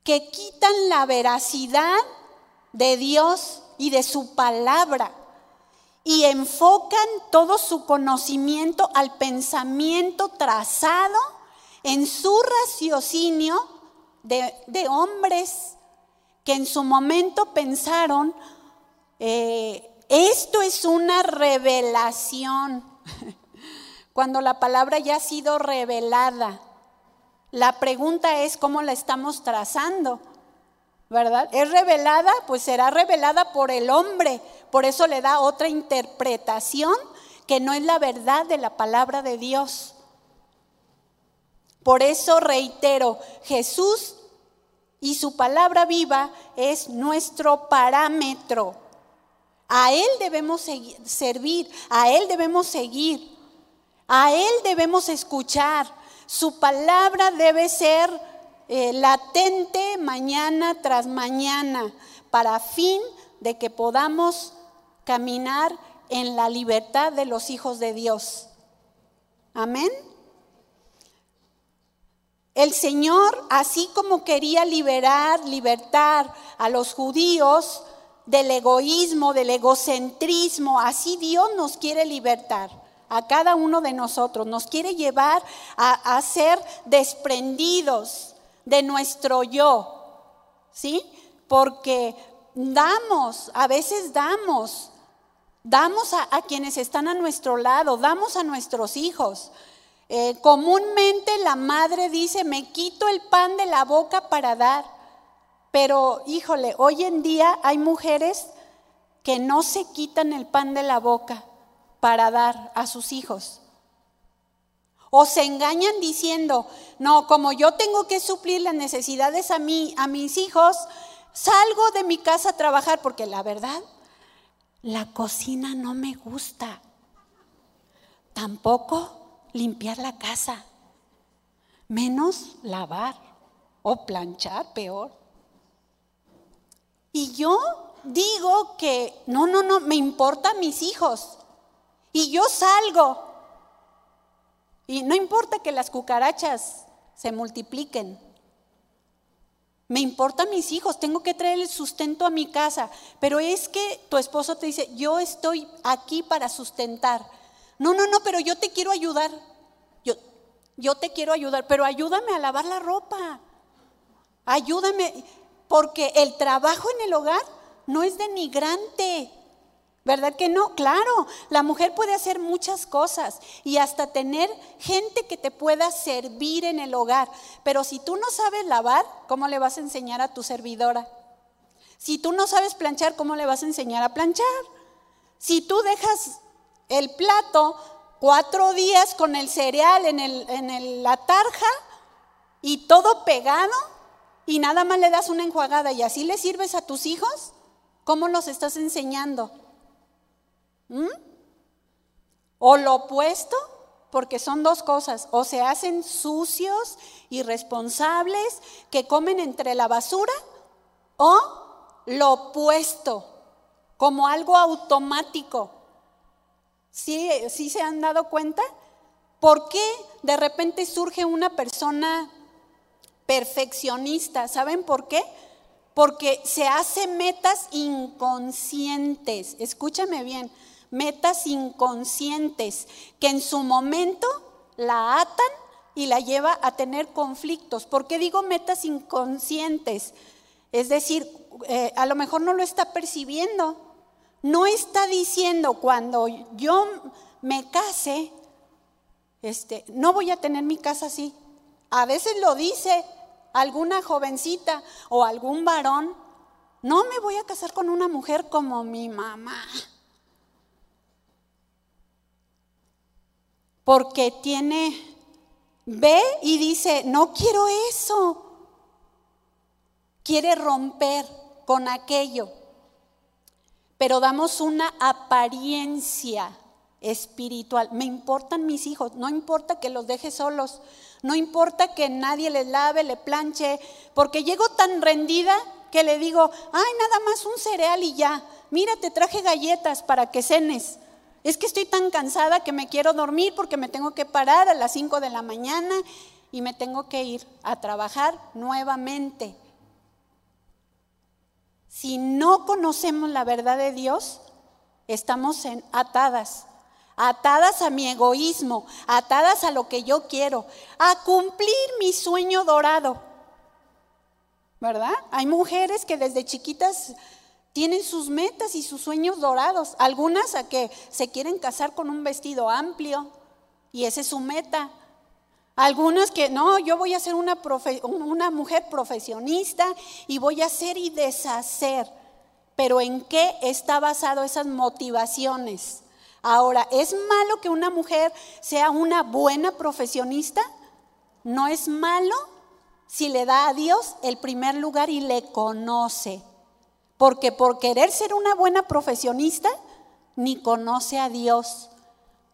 que quitan la veracidad de Dios y de su palabra y enfocan todo su conocimiento al pensamiento trazado en su raciocinio de, hombres que en su momento pensaron, eh, esto es una revelación, cuando la palabra ya ha sido revelada. La pregunta es cómo la estamos trazando, ¿verdad? ¿Es revelada? Pues será revelada por el hombre. Por eso le da otra interpretación que no es la verdad de la palabra de Dios. Por eso reitero, Jesús y su palabra viva es nuestro parámetro. A Él debemos servir, a Él debemos seguir, a Él debemos escuchar. Su palabra debe ser eh, latente mañana tras mañana para fin de que podamos caminar en la libertad de los hijos de Dios. Amén. El Señor, así como quería liberar, libertar a los judíos del egoísmo, del egocentrismo, así Dios nos quiere libertar. a cada uno de nosotros, nos quiere llevar a, a ser desprendidos de nuestro yo, ¿sí? Porque damos, a veces damos, damos a, quienes están a nuestro lado, damos a nuestros hijos. Eh, comúnmente la madre dice, me quito el pan de la boca para dar. Pero, híjole, hoy en día hay mujeres que no se quitan el pan de la boca para dar a sus hijos. O se engañan diciendo, no, como yo tengo que suplir las necesidades a mí, a mis hijos, salgo de mi casa a trabajar porque la verdad, la cocina no me gusta. Tampoco limpiar la casa, menos lavar o planchar, peor. Y yo digo que no, no, no, me importan mis hijos. Y yo salgo. Y no importa que las cucarachas se multipliquen. Me importan mis hijos, tengo que traer el sustento a mi casa. Pero es que tu esposo te dice, yo estoy aquí para sustentar. No, no, no, pero yo te quiero ayudar. Yo, yo te quiero ayudar, pero ayúdame a lavar la ropa. Ayúdame, porque el trabajo en el hogar no es denigrante. ¿Verdad que no? Claro, la mujer puede hacer muchas cosas y hasta tener gente que te pueda servir en el hogar. Pero si tú no sabes lavar, ¿cómo le vas a enseñar a tu servidora? Si tú no sabes planchar, ¿cómo le vas a enseñar a planchar? Si tú dejas el plato cuatro días con el cereal en, en la tarja y todo pegado y nada más le das una enjuagada y así le sirves a tus hijos, ¿cómo los estás enseñando? ¿Mm? O lo opuesto, porque son dos cosas, o se hacen sucios, irresponsables, que comen entre la basura, o lo opuesto, como algo automático. ¿Sí, ¿Sí se han dado cuenta? ¿Por qué de repente surge una persona perfeccionista? ¿Saben por qué? Porque se hace metas inconscientes. Escúchame bien metas inconscientes que en su momento la atan y la lleva a tener conflictos. ¿Por qué digo metas inconscientes? Es decir, eh, a lo mejor no lo está percibiendo. No está diciendo cuando yo me case, este, no voy a tener mi casa así. A veces lo dice alguna jovencita o algún varón, no me voy a casar con una mujer como mi mamá. Porque tiene, ve y dice, no quiero eso. Quiere romper con aquello. Pero damos una apariencia espiritual. Me importan mis hijos, no importa que los deje solos, no importa que nadie les lave, le planche, porque llego tan rendida que le digo, ay, nada más un cereal y ya, mira, te traje galletas para que cenes. Es que estoy tan cansada que me quiero dormir porque me tengo que parar a las 5 de la mañana y me tengo que ir a trabajar nuevamente. Si no conocemos la verdad de Dios, estamos atadas, atadas a mi egoísmo, atadas a lo que yo quiero, a cumplir mi sueño dorado. ¿Verdad? Hay mujeres que desde chiquitas tienen sus metas y sus sueños dorados. Algunas a que se quieren casar con un vestido amplio y esa es su meta. Algunas que no, yo voy a ser una, una mujer profesionista y voy a hacer y deshacer. Pero ¿en qué está basado esas motivaciones? Ahora, ¿es malo que una mujer sea una buena profesionista? No es malo si le da a Dios el primer lugar y le conoce. Porque por querer ser una buena profesionista, ni conoce a Dios.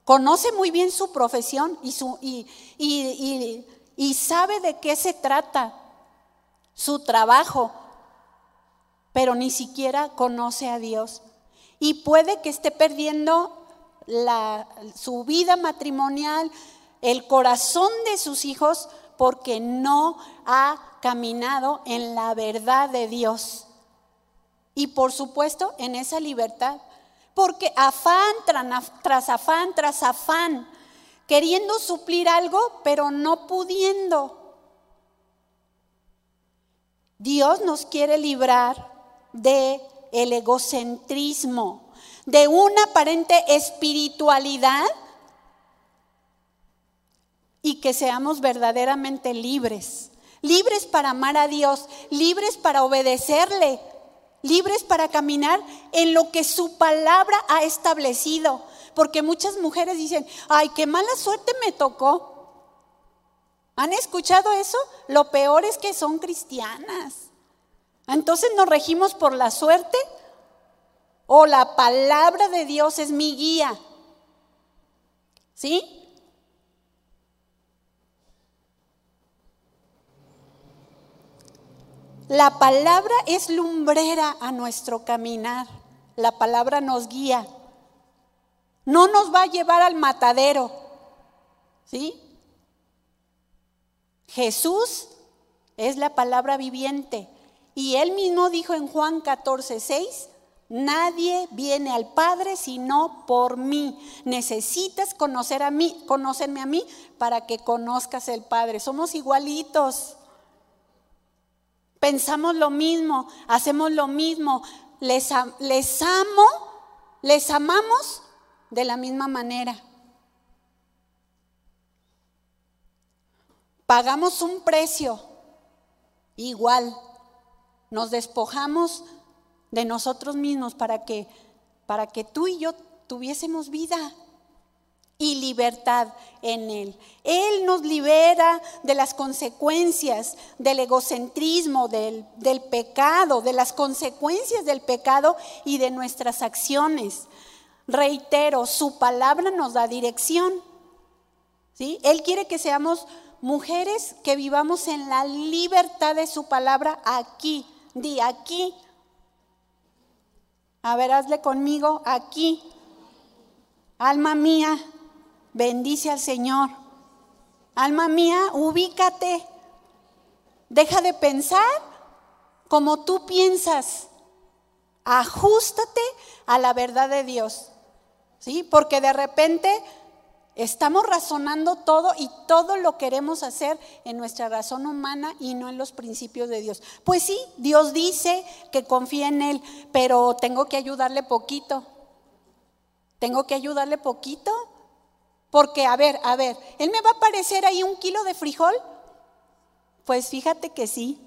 Conoce muy bien su profesión y, sabe de qué se trata su trabajo, pero ni siquiera conoce a Dios. Y puede que esté perdiendo la, su vida matrimonial, el corazón de sus hijos, porque no ha caminado en la verdad de Dios. Y por supuesto, en esa libertad, Porque afán tras afán tras afán, queriendo suplir algo, pero no pudiendo. Dios nos quiere librar de el egocentrismo, de una aparente espiritualidad y que seamos verdaderamente libres, libres para amar a Dios, libres para obedecerle, libres para caminar en lo que su palabra ha establecido. Porque muchas mujeres dicen, ay, qué mala suerte me tocó. ¿Han escuchado eso? Lo peor es que son cristianas. Entonces nos regimos por la suerte o la palabra de Dios es mi guía. ¿Sí? La palabra es lumbrera a nuestro caminar. La palabra nos guía. No nos va a llevar al matadero. ¿Sí? Jesús es la palabra viviente. Y él mismo dijo en Juan 14, 6, nadie viene al Padre sino por mí. Necesitas conocer a mí, conocerme a mí para que conozcas el Padre. Somos igualitos. Pensamos lo mismo, hacemos lo mismo. Les, les amo, les amamos de la misma manera. Pagamos un precio igual nos despojamos de nosotros mismos para que, para que tú y yo tuviésemos vida y libertad en Él. Él nos libera de las consecuencias del egocentrismo, del, del, pecado, de las consecuencias del pecado y de nuestras acciones. Reitero, su palabra nos da dirección. ¿sí? Él quiere que seamos mujeres que vivamos en la libertad de su palabra aquí Di aquí. A ver, hazle conmigo aquí. Alma mía, bendice al Señor. Alma mía, ubícate. Deja de pensar como tú piensas. Ajustate a la verdad de Dios. ¿Sí? Porque de repente Estamos razonando todo y todo lo queremos hacer en nuestra razón humana y no en los principios de Dios. Pues sí, Dios dice que confía en Él, pero tengo que ayudarle poquito. Tengo que ayudarle poquito. Porque, a ver, a ver, ¿Él me va a parecer ahí un kilo de frijol? Pues fíjate que sí.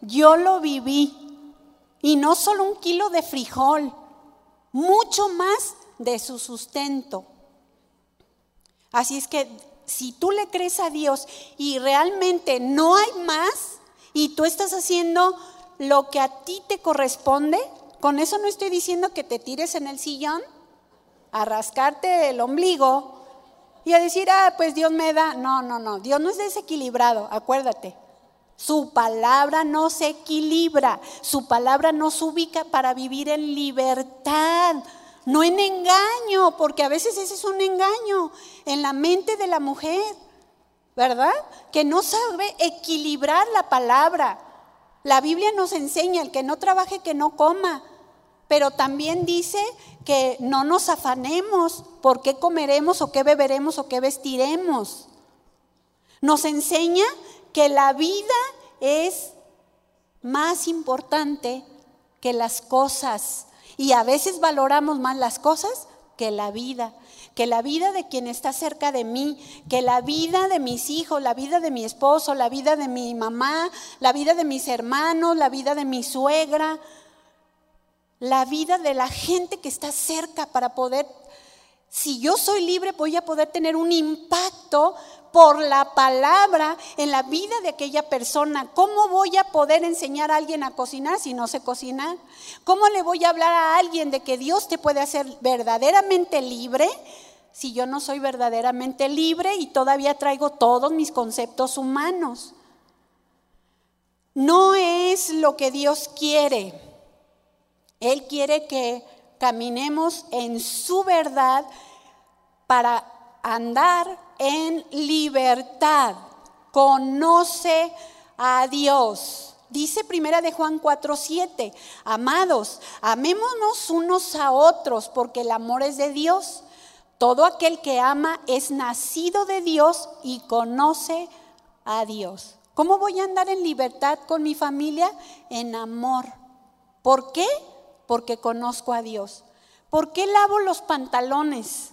Yo lo viví. Y no solo un kilo de frijol, mucho más de su sustento. Así es que si tú le crees a Dios y realmente no hay más y tú estás haciendo lo que a ti te corresponde, con eso no estoy diciendo que te tires en el sillón a rascarte el ombligo y a decir, ah, pues Dios me da. No, no, no, Dios no es desequilibrado, acuérdate. Su palabra no se equilibra, su palabra nos ubica para vivir en libertad no en engaño, porque a veces ese es un engaño en la mente de la mujer, ¿verdad? Que no sabe equilibrar la palabra. La Biblia nos enseña, el que no trabaje, que no coma, pero también dice que no nos afanemos por qué comeremos o qué beberemos o qué vestiremos. Nos enseña que la vida es más importante que las cosas y a veces valoramos más las cosas que la vida, que la vida de quien está cerca de mí, que la vida de mis hijos, la vida de mi esposo, la vida de mi mamá, la vida de mis hermanos, la vida de mi suegra, la vida de la gente que está cerca para poder, si yo soy libre, voy a poder tener un impacto por la palabra en la vida de aquella persona. ¿Cómo voy a poder enseñar a alguien a cocinar si no sé cocinar? ¿Cómo le voy a hablar a alguien de que Dios te puede hacer verdaderamente libre si yo no soy verdaderamente libre y todavía traigo todos mis conceptos humanos? No es lo que Dios quiere. Él quiere que caminemos en su verdad para andar en libertad. Conoce a Dios. Dice primera de Juan 4:7, amados, amémonos unos a otros porque el amor es de Dios. Todo aquel que ama es nacido de Dios y conoce a Dios. ¿Cómo voy a andar en libertad con mi familia? En amor. ¿Por qué? Porque conozco a Dios. ¿Por qué lavo los pantalones?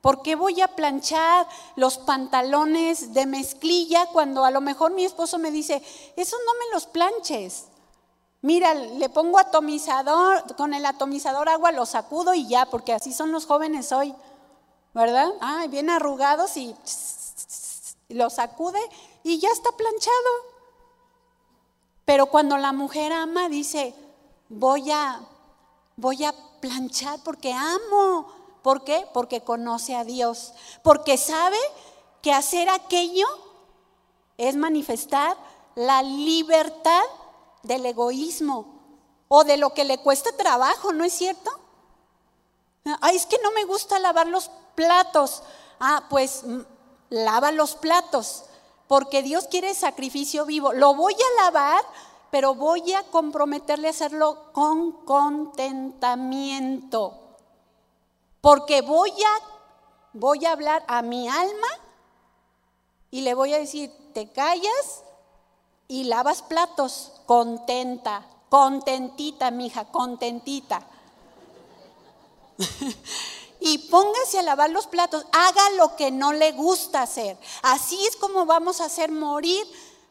¿Por qué voy a planchar los pantalones de mezclilla cuando a lo mejor mi esposo me dice, eso no me los planches? Mira, le pongo atomizador, con el atomizador agua lo sacudo y ya, porque así son los jóvenes hoy, ¿verdad? Ah, bien arrugados y lo sacude y ya está planchado. Pero cuando la mujer ama, dice, voy a, voy a planchar porque amo. ¿Por qué? Porque conoce a Dios. Porque sabe que hacer aquello es manifestar la libertad del egoísmo o de lo que le cuesta trabajo, ¿no es cierto? Ay, es que no me gusta lavar los platos. Ah, pues mm, lava los platos, porque Dios quiere sacrificio vivo. Lo voy a lavar pero voy a comprometerle a hacerlo con contentamiento. Porque voy a, voy a hablar a mi alma y le voy a decir, te callas y lavas platos, contenta, contentita, mija, contentita. y póngase a lavar los platos, haga lo que no le gusta hacer. Así es como vamos a hacer morir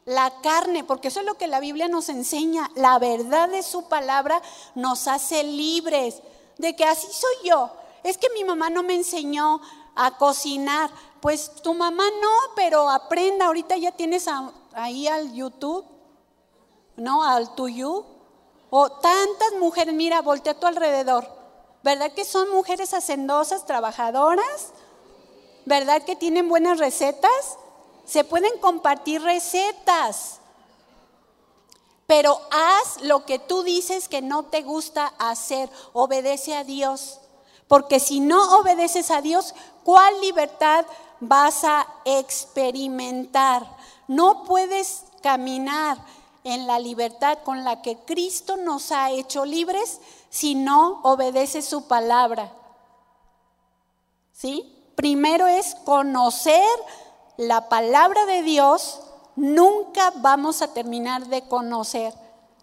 la carne, porque eso es lo que la Biblia nos enseña. La verdad de su palabra nos hace libres de que así soy yo. Es que mi mamá no me enseñó a cocinar. Pues tu mamá no, pero aprenda. Ahorita ya tienes ahí al YouTube, ¿no? Al tuyo. O tantas mujeres, mira, voltea a tu alrededor. ¿Verdad que son mujeres hacendosas, trabajadoras? ¿Verdad que tienen buenas recetas? Se pueden compartir recetas, pero haz lo que tú dices que no te gusta hacer. Obedece a Dios. Porque si no obedeces a Dios, ¿cuál libertad vas a experimentar? No puedes caminar en la libertad con la que Cristo nos ha hecho libres si no obedeces su palabra. ¿Sí? Primero es conocer la palabra de Dios, nunca vamos a terminar de conocer.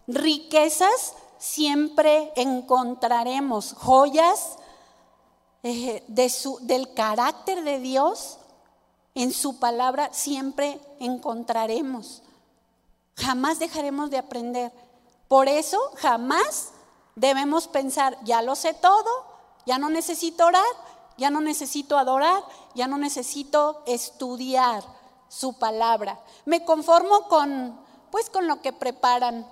Riquezas siempre encontraremos, joyas eh, del carácter de Dios en su palabra siempre encontraremos. Jamás dejaremos de aprender. Por eso jamás debemos pensar, ya lo sé todo, ya no necesito orar, ya no necesito adorar, ya no necesito estudiar su palabra. Me conformo con, pues, con lo que preparan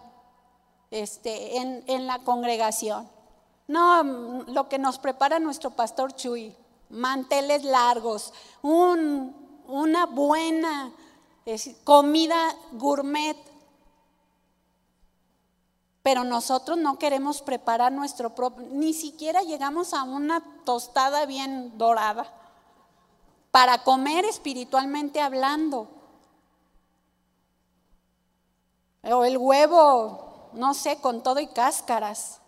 este, en, la congregación. No, lo que nos prepara nuestro pastor Chuy, manteles largos, una buena comida gourmet pero nosotros no queremos preparar nuestro propio, ni siquiera llegamos a una tostada bien dorada para comer espiritualmente hablando. O el huevo, no sé, con todo y cáscaras.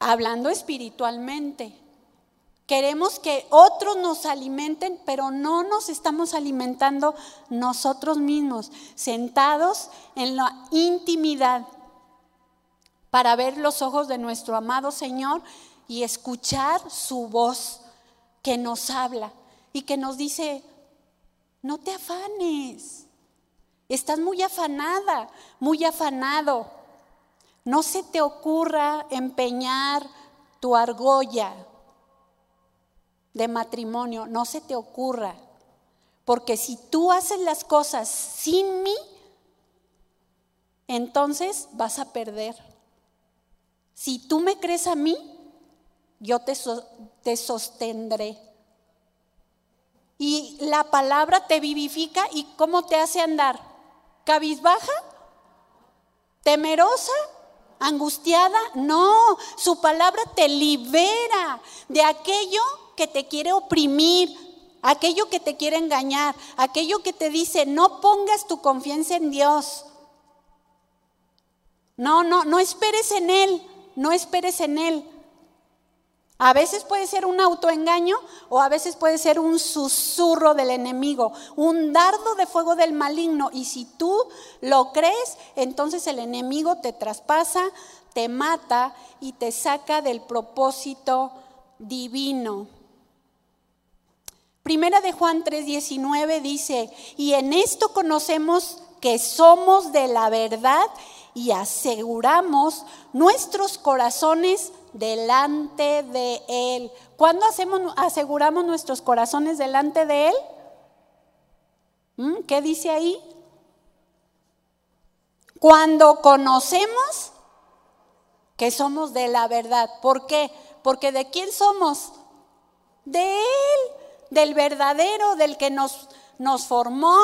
Hablando espiritualmente. Queremos que otros nos alimenten, pero no nos estamos alimentando nosotros mismos, sentados en la intimidad para ver los ojos de nuestro amado Señor y escuchar su voz que nos habla y que nos dice, no te afanes, estás muy afanada, muy afanado, no se te ocurra empeñar tu argolla de matrimonio, no se te ocurra. Porque si tú haces las cosas sin mí, entonces vas a perder. Si tú me crees a mí, yo te, te sostendré. Y la palabra te vivifica y cómo te hace andar. ¿Cabizbaja? ¿Temerosa? ¿Angustiada? No, su palabra te libera de aquello que te quiere oprimir, aquello que te quiere engañar, aquello que te dice, no pongas tu confianza en Dios, No, no, no esperes en Él, no esperes en Él. A veces puede ser un autoengaño o a veces puede ser un susurro del enemigo, un dardo de fuego del maligno. Y si tú lo crees, entonces el enemigo te traspasa, te mata y te saca del propósito divino. Primera de Juan 3:19 dice, y en esto conocemos que somos de la verdad y aseguramos nuestros corazones delante de Él. ¿Cuándo hacemos, aseguramos nuestros corazones delante de Él? ¿Mm? ¿Qué dice ahí? Cuando conocemos que somos de la verdad. ¿Por qué? Porque de quién somos? De Él, del verdadero, del que nos, nos formó,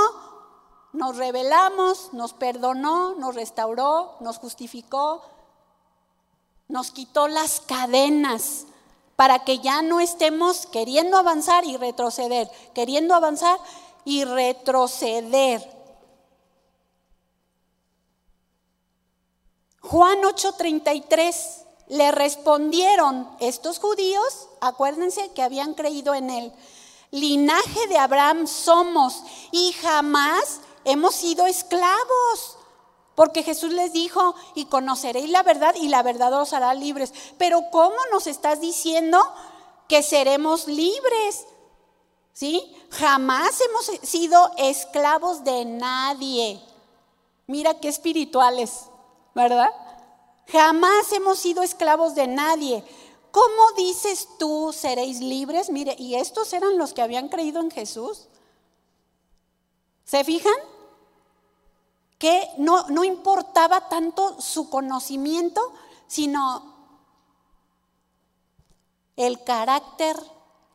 nos revelamos, nos perdonó, nos restauró, nos justificó, nos quitó las cadenas para que ya no estemos queriendo avanzar y retroceder, queriendo avanzar y retroceder. Juan 8:33 le respondieron estos judíos, acuérdense que habían creído en él, linaje de Abraham somos y jamás hemos sido esclavos. Porque Jesús les dijo, y conoceréis la verdad y la verdad os hará libres. Pero ¿cómo nos estás diciendo que seremos libres? ¿Sí? Jamás hemos sido esclavos de nadie. Mira qué espirituales, ¿verdad? Jamás hemos sido esclavos de nadie. ¿Cómo dices tú seréis libres? Mire, y estos eran los que habían creído en Jesús. ¿Se fijan? que no, no importaba tanto su conocimiento, sino el carácter,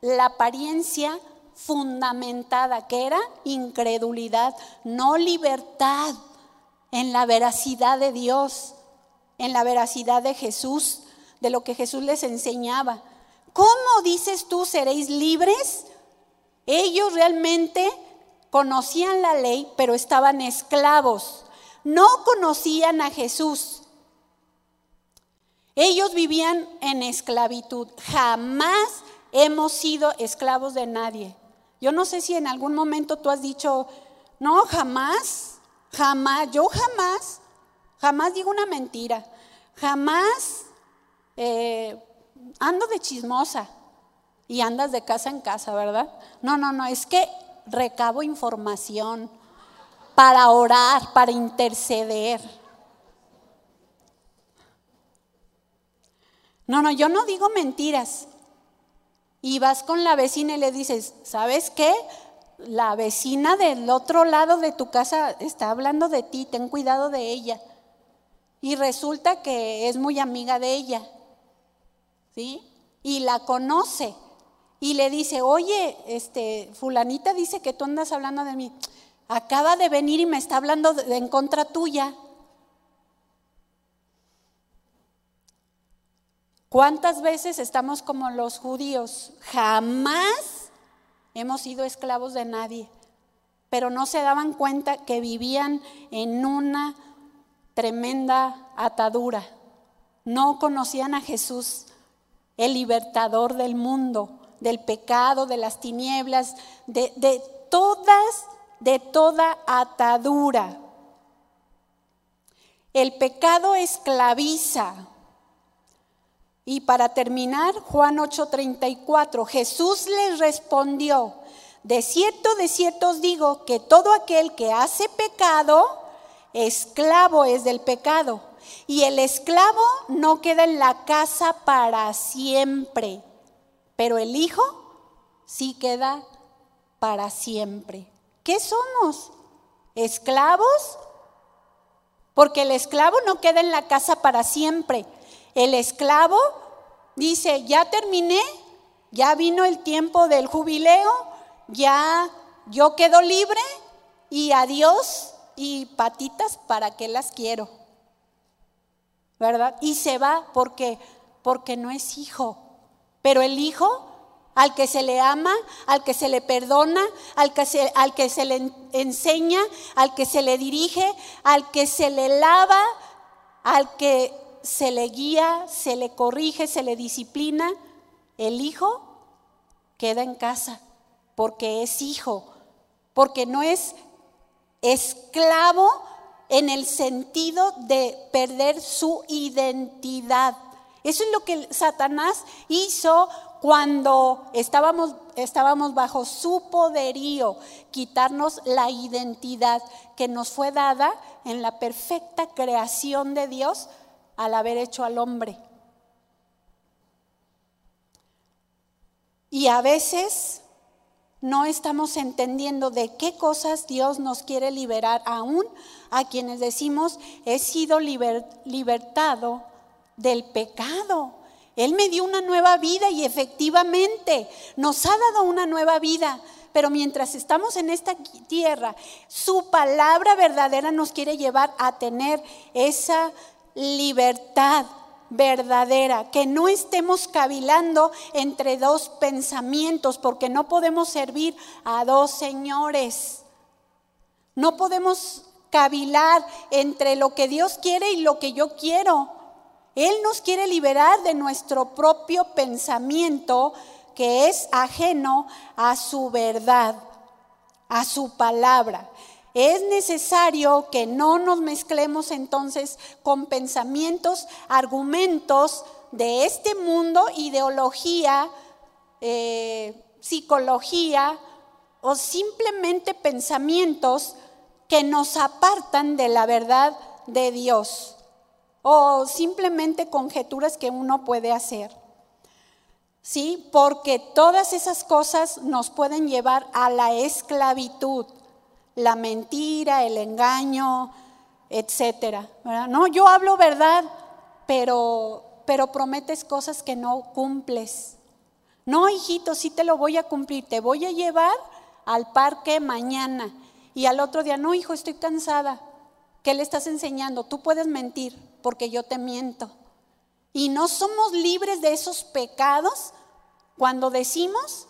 la apariencia fundamentada, que era incredulidad, no libertad en la veracidad de Dios, en la veracidad de Jesús, de lo que Jesús les enseñaba. ¿Cómo dices tú seréis libres? Ellos realmente conocían la ley, pero estaban esclavos. No conocían a Jesús. Ellos vivían en esclavitud. Jamás hemos sido esclavos de nadie. Yo no sé si en algún momento tú has dicho, no, jamás, jamás, yo jamás, jamás digo una mentira, jamás eh, ando de chismosa y andas de casa en casa, ¿verdad? No, no, no, es que recabo información para orar, para interceder. No, no, yo no digo mentiras. Y vas con la vecina y le dices, ¿sabes qué? La vecina del otro lado de tu casa está hablando de ti, ten cuidado de ella. Y resulta que es muy amiga de ella. ¿Sí? Y la conoce y le dice, oye, este, fulanita dice que tú andas hablando de mí. Acaba de venir y me está hablando en contra tuya. ¿Cuántas veces estamos como los judíos? Jamás hemos sido esclavos de nadie, pero no se daban cuenta que vivían en una tremenda atadura. No conocían a Jesús, el libertador del mundo del pecado, de las tinieblas, de, de todas, de toda atadura. El pecado esclaviza. Y para terminar, Juan 8:34, Jesús les respondió, de cierto, de cierto os digo que todo aquel que hace pecado, esclavo es del pecado. Y el esclavo no queda en la casa para siempre pero el Hijo sí queda para siempre. ¿Qué somos? ¿Esclavos? Porque el esclavo no queda en la casa para siempre. El esclavo dice, ya terminé, ya vino el tiempo del jubileo, ya yo quedo libre y adiós y patitas, ¿para qué las quiero? ¿Verdad? Y se va porque porque no es hijo. Pero el Hijo, al que se le ama, al que se le perdona, al que se, al que se le enseña, al que se le dirige, al que se le lava al que se le guía, se le corrige, se le disciplina, el hijo queda en casa porque es hijo, porque no es esclavo en el sentido de perder su identidad. Eso es lo que Satanás hizo cuando estábamos, estábamos bajo su poderío, quitarnos la identidad que nos fue dada en la perfecta creación de Dios al haber hecho al hombre. Y a veces no estamos entendiendo de qué cosas Dios nos quiere liberar, aún a quienes decimos, he sido libertado del pecado. Él me dio una nueva vida y efectivamente nos ha dado una nueva vida. Pero mientras estamos en esta tierra, su palabra verdadera nos quiere llevar a tener esa libertad verdadera, que no estemos cavilando entre dos pensamientos, porque no podemos servir a dos señores. No podemos cavilar entre lo que Dios quiere y lo que yo quiero. Él nos quiere liberar de nuestro propio pensamiento que es ajeno a su verdad, a su palabra. Es necesario que no nos mezclemos entonces con pensamientos, argumentos de este mundo, ideología, eh, psicología o simplemente pensamientos que nos apartan de la verdad de Dios o simplemente conjeturas que uno puede hacer. ¿Sí? Porque todas esas cosas nos pueden llevar a la esclavitud la mentira, el engaño, etcétera. No, yo hablo verdad, pero, pero prometes cosas que no cumples. No, hijito, sí te lo voy a cumplir, te voy a llevar al parque mañana. Y al otro día, no, hijo, estoy cansada. ¿Qué le estás enseñando? Tú puedes mentir porque yo te miento. Y no somos libres de esos pecados cuando decimos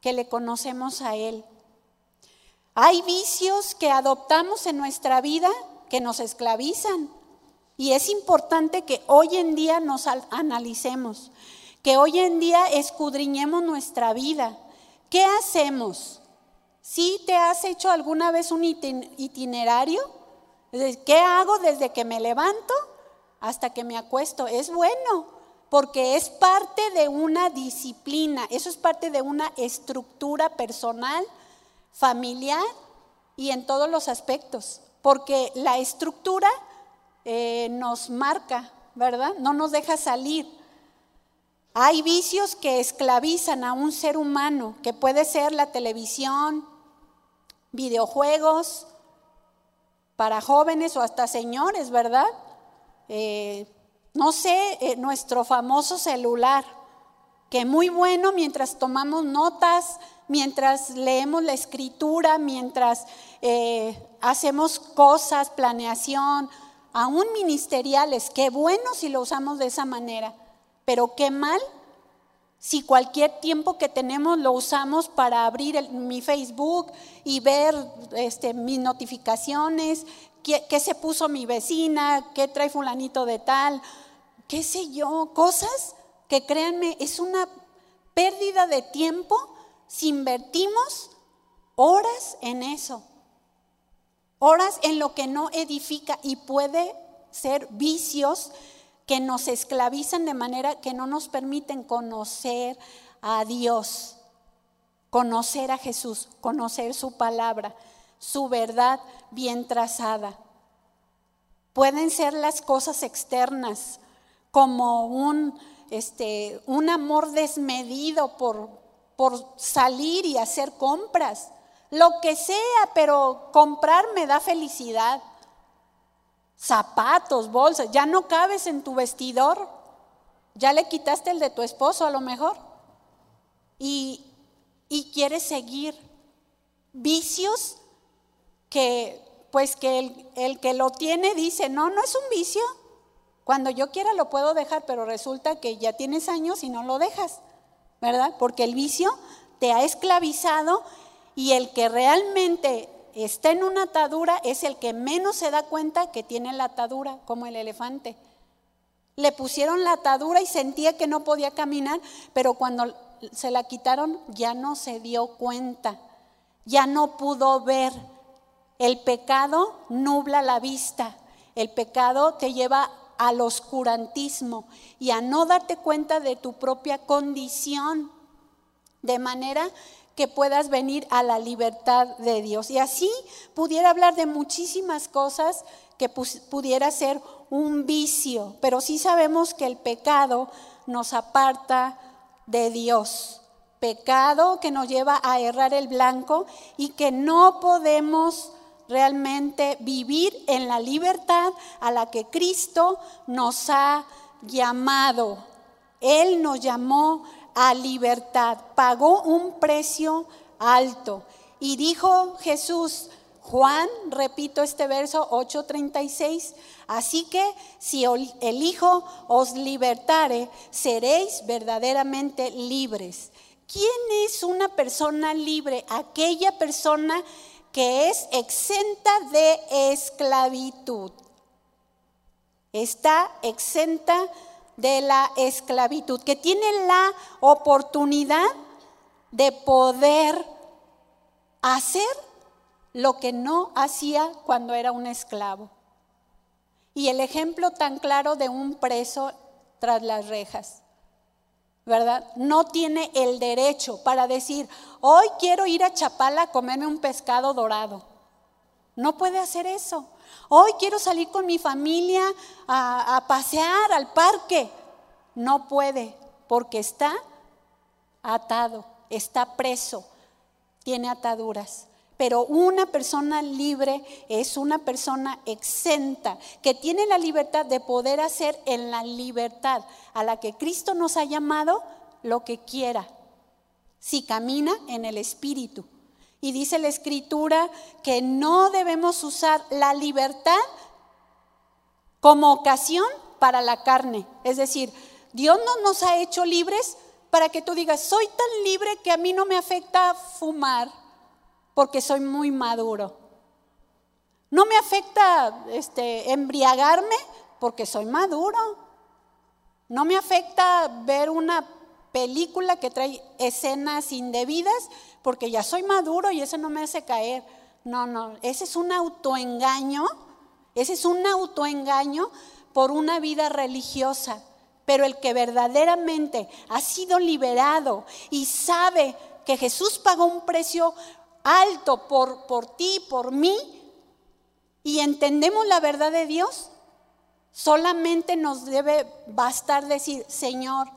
que le conocemos a Él. Hay vicios que adoptamos en nuestra vida que nos esclavizan. Y es importante que hoy en día nos analicemos, que hoy en día escudriñemos nuestra vida. ¿Qué hacemos? ¿Sí te has hecho alguna vez un itinerario? ¿Qué hago desde que me levanto hasta que me acuesto? Es bueno, porque es parte de una disciplina, eso es parte de una estructura personal familiar y en todos los aspectos, porque la estructura eh, nos marca, ¿verdad? No nos deja salir. Hay vicios que esclavizan a un ser humano, que puede ser la televisión, videojuegos, para jóvenes o hasta señores, ¿verdad? Eh, no sé, eh, nuestro famoso celular, que muy bueno mientras tomamos notas, mientras leemos la escritura, mientras eh, hacemos cosas, planeación, aún ministeriales. Qué bueno si lo usamos de esa manera, pero qué mal si cualquier tiempo que tenemos lo usamos para abrir mi Facebook y ver este, mis notificaciones, qué, qué se puso mi vecina, qué trae fulanito de tal, qué sé yo, cosas que créanme, es una pérdida de tiempo si invertimos horas en eso, horas en lo que no edifica y puede ser vicios que nos esclavizan de manera que no nos permiten conocer a Dios, conocer a Jesús, conocer su palabra, su verdad bien trazada. Pueden ser las cosas externas como un, este, un amor desmedido por, por salir y hacer compras. Lo que sea, pero comprar me da felicidad. Zapatos, bolsas, ya no cabes en tu vestidor. Ya le quitaste el de tu esposo a lo mejor. Y, y quieres seguir vicios que, pues que el, el que lo tiene dice, no, no es un vicio. Cuando yo quiera lo puedo dejar, pero resulta que ya tienes años y no lo dejas. ¿verdad? Porque el vicio te ha esclavizado y el que realmente está en una atadura es el que menos se da cuenta que tiene la atadura, como el elefante. Le pusieron la atadura y sentía que no podía caminar, pero cuando se la quitaron ya no se dio cuenta, ya no pudo ver. El pecado nubla la vista, el pecado te lleva al oscurantismo y a no darte cuenta de tu propia condición, de manera que puedas venir a la libertad de Dios. Y así pudiera hablar de muchísimas cosas que pudiera ser un vicio, pero sí sabemos que el pecado nos aparta de Dios. Pecado que nos lleva a errar el blanco y que no podemos realmente vivir en la libertad a la que Cristo nos ha llamado. Él nos llamó a libertad, pagó un precio alto. Y dijo Jesús, Juan, repito este verso 8:36, así que si el Hijo os libertare, seréis verdaderamente libres. ¿Quién es una persona libre? Aquella persona que es exenta de esclavitud. Está exenta de la esclavitud, que tiene la oportunidad de poder hacer lo que no hacía cuando era un esclavo. Y el ejemplo tan claro de un preso tras las rejas, ¿verdad? No tiene el derecho para decir, hoy quiero ir a Chapala a comerme un pescado dorado. No puede hacer eso. Hoy quiero salir con mi familia a, pasear al parque. No puede porque está atado, está preso, tiene ataduras. Pero una persona libre es una persona exenta, que tiene la libertad de poder hacer en la libertad a la que Cristo nos ha llamado lo que quiera, si camina en el Espíritu. Y dice la escritura que no debemos usar la libertad como ocasión para la carne. Es decir, Dios no nos ha hecho libres para que tú digas, soy tan libre que a mí no me afecta fumar porque soy muy maduro. No me afecta este, embriagarme porque soy maduro. No me afecta ver una película que trae escenas indebidas porque ya soy maduro y eso no me hace caer. No, no, ese es un autoengaño, ese es un autoengaño por una vida religiosa. Pero el que verdaderamente ha sido liberado y sabe que Jesús pagó un precio alto por, por ti, por mí, y entendemos la verdad de Dios, solamente nos debe bastar decir, Señor,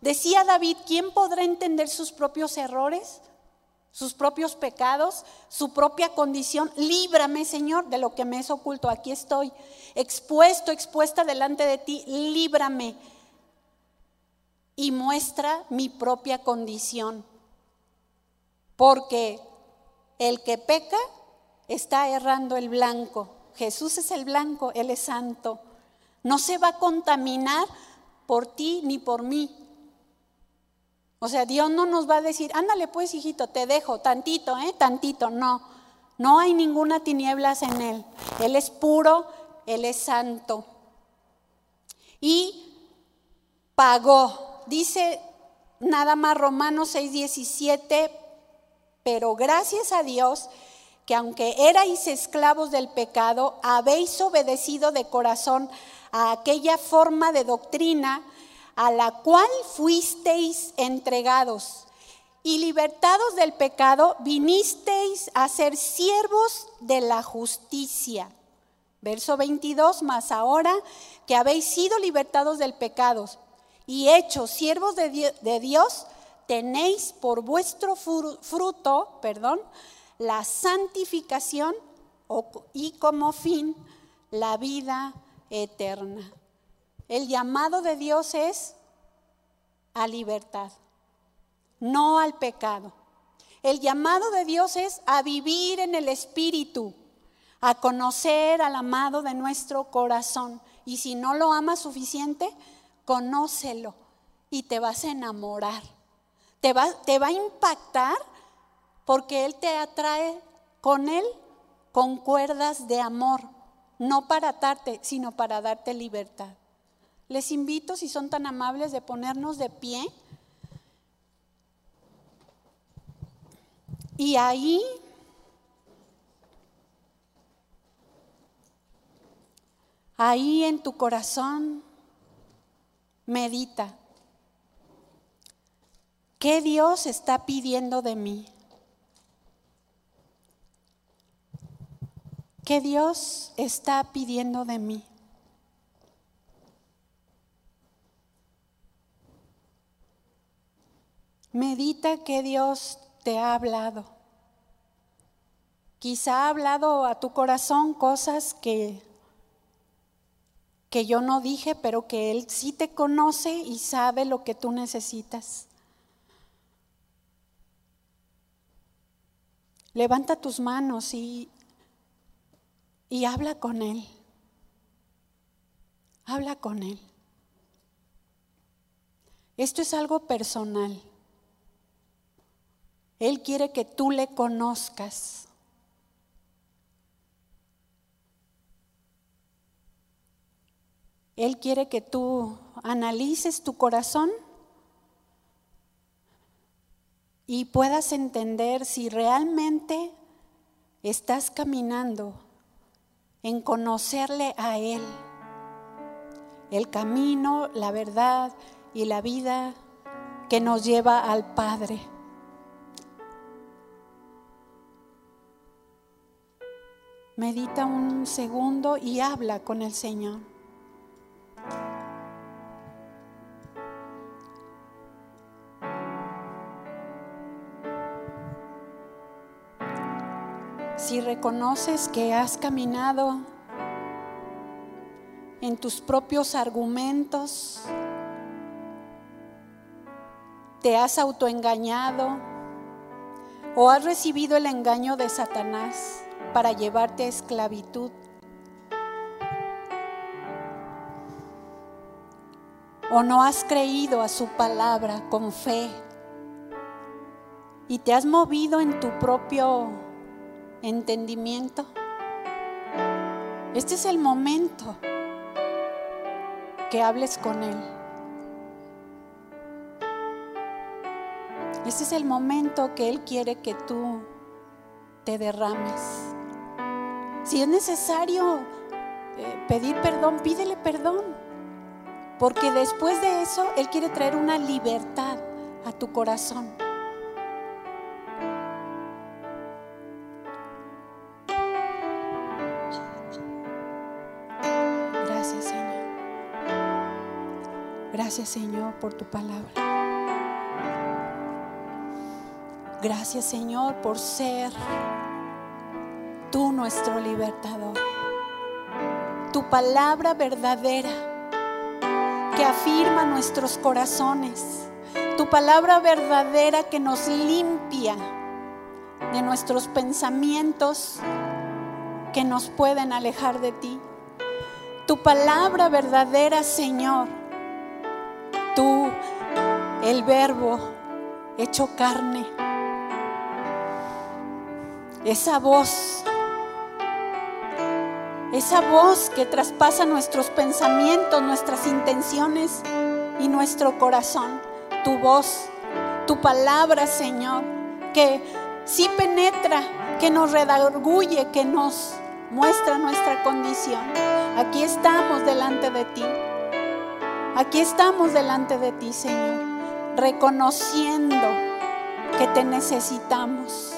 decía David, ¿quién podrá entender sus propios errores? sus propios pecados, su propia condición. Líbrame, Señor, de lo que me es oculto. Aquí estoy, expuesto, expuesta delante de ti. Líbrame y muestra mi propia condición. Porque el que peca está errando el blanco. Jesús es el blanco, Él es santo. No se va a contaminar por ti ni por mí. O sea, Dios no nos va a decir, ándale pues hijito, te dejo tantito, ¿eh? Tantito, no. No hay ninguna tinieblas en Él. Él es puro, Él es santo. Y pagó. Dice nada más Romanos 6:17, pero gracias a Dios que aunque erais esclavos del pecado, habéis obedecido de corazón a aquella forma de doctrina a la cual fuisteis entregados y libertados del pecado, vinisteis a ser siervos de la justicia. Verso 22, más ahora que habéis sido libertados del pecado y hechos siervos de, de Dios, tenéis por vuestro fruto, perdón, la santificación y como fin la vida eterna. El llamado de Dios es a libertad, no al pecado. El llamado de Dios es a vivir en el Espíritu, a conocer al amado de nuestro corazón. Y si no lo amas suficiente, conócelo y te vas a enamorar. Te va, te va a impactar porque Él te atrae con Él con cuerdas de amor, no para atarte, sino para darte libertad. Les invito, si son tan amables, de ponernos de pie. Y ahí ahí en tu corazón medita. ¿Qué Dios está pidiendo de mí? ¿Qué Dios está pidiendo de mí? Medita que Dios te ha hablado. Quizá ha hablado a tu corazón cosas que, que yo no dije, pero que Él sí te conoce y sabe lo que tú necesitas. Levanta tus manos y, y habla con Él. Habla con Él. Esto es algo personal. Él quiere que tú le conozcas. Él quiere que tú analices tu corazón y puedas entender si realmente estás caminando en conocerle a Él, el camino, la verdad y la vida que nos lleva al Padre. Medita un segundo y habla con el Señor. Si reconoces que has caminado en tus propios argumentos, te has autoengañado o has recibido el engaño de Satanás, para llevarte a esclavitud. O no has creído a su palabra con fe y te has movido en tu propio entendimiento. Este es el momento que hables con Él. Este es el momento que Él quiere que tú te derrames. Si es necesario eh, pedir perdón, pídele perdón. Porque después de eso, Él quiere traer una libertad a tu corazón. Gracias, Señor, por tu palabra. Gracias, Señor, por ser tú nuestro libertador. Tu palabra verdadera que afirma nuestros corazones. Tu palabra verdadera que nos limpia de nuestros pensamientos que nos pueden alejar de ti. Tu palabra verdadera, Señor. Tú, el verbo hecho carne. Esa voz esa voz que traspasa nuestros pensamientos, nuestras intenciones y nuestro corazón. Tu voz, tu palabra, Señor, que sí penetra, que nos redarguye, que nos muestra nuestra condición. Aquí estamos delante de ti. Aquí estamos delante de ti, Señor, reconociendo que te necesitamos,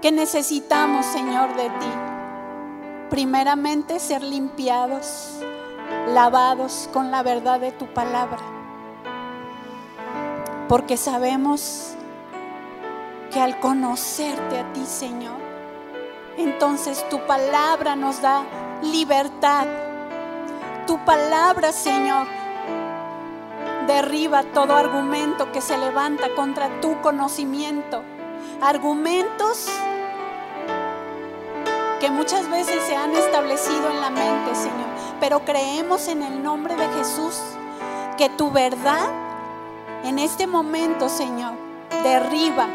que necesitamos, Señor, de ti primeramente ser limpiados, lavados con la verdad de tu palabra. Porque sabemos que al conocerte a ti, Señor, entonces tu palabra nos da libertad. Tu palabra, Señor, derriba todo argumento que se levanta contra tu conocimiento. Argumentos que muchas veces se han establecido en la mente, Señor. Pero creemos en el nombre de Jesús que tu verdad en este momento, Señor, derriba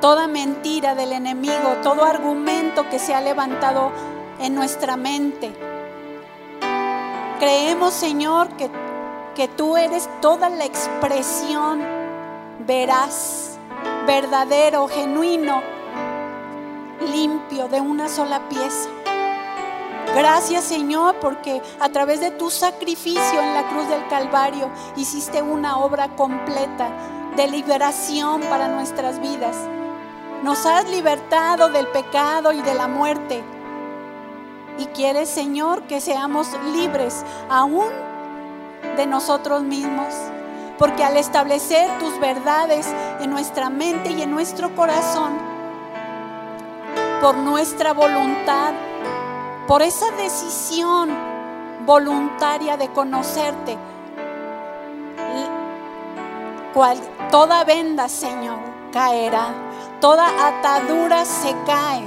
toda mentira del enemigo, todo argumento que se ha levantado en nuestra mente. Creemos, Señor, que, que tú eres toda la expresión veraz, verdadero, genuino, limpio, de una sola pieza. Gracias Señor porque a través de tu sacrificio en la cruz del Calvario hiciste una obra completa de liberación para nuestras vidas. Nos has libertado del pecado y de la muerte. Y quieres Señor que seamos libres aún de nosotros mismos. Porque al establecer tus verdades en nuestra mente y en nuestro corazón, por nuestra voluntad, por esa decisión voluntaria de conocerte. toda venda, Señor, caerá. Toda atadura se cae.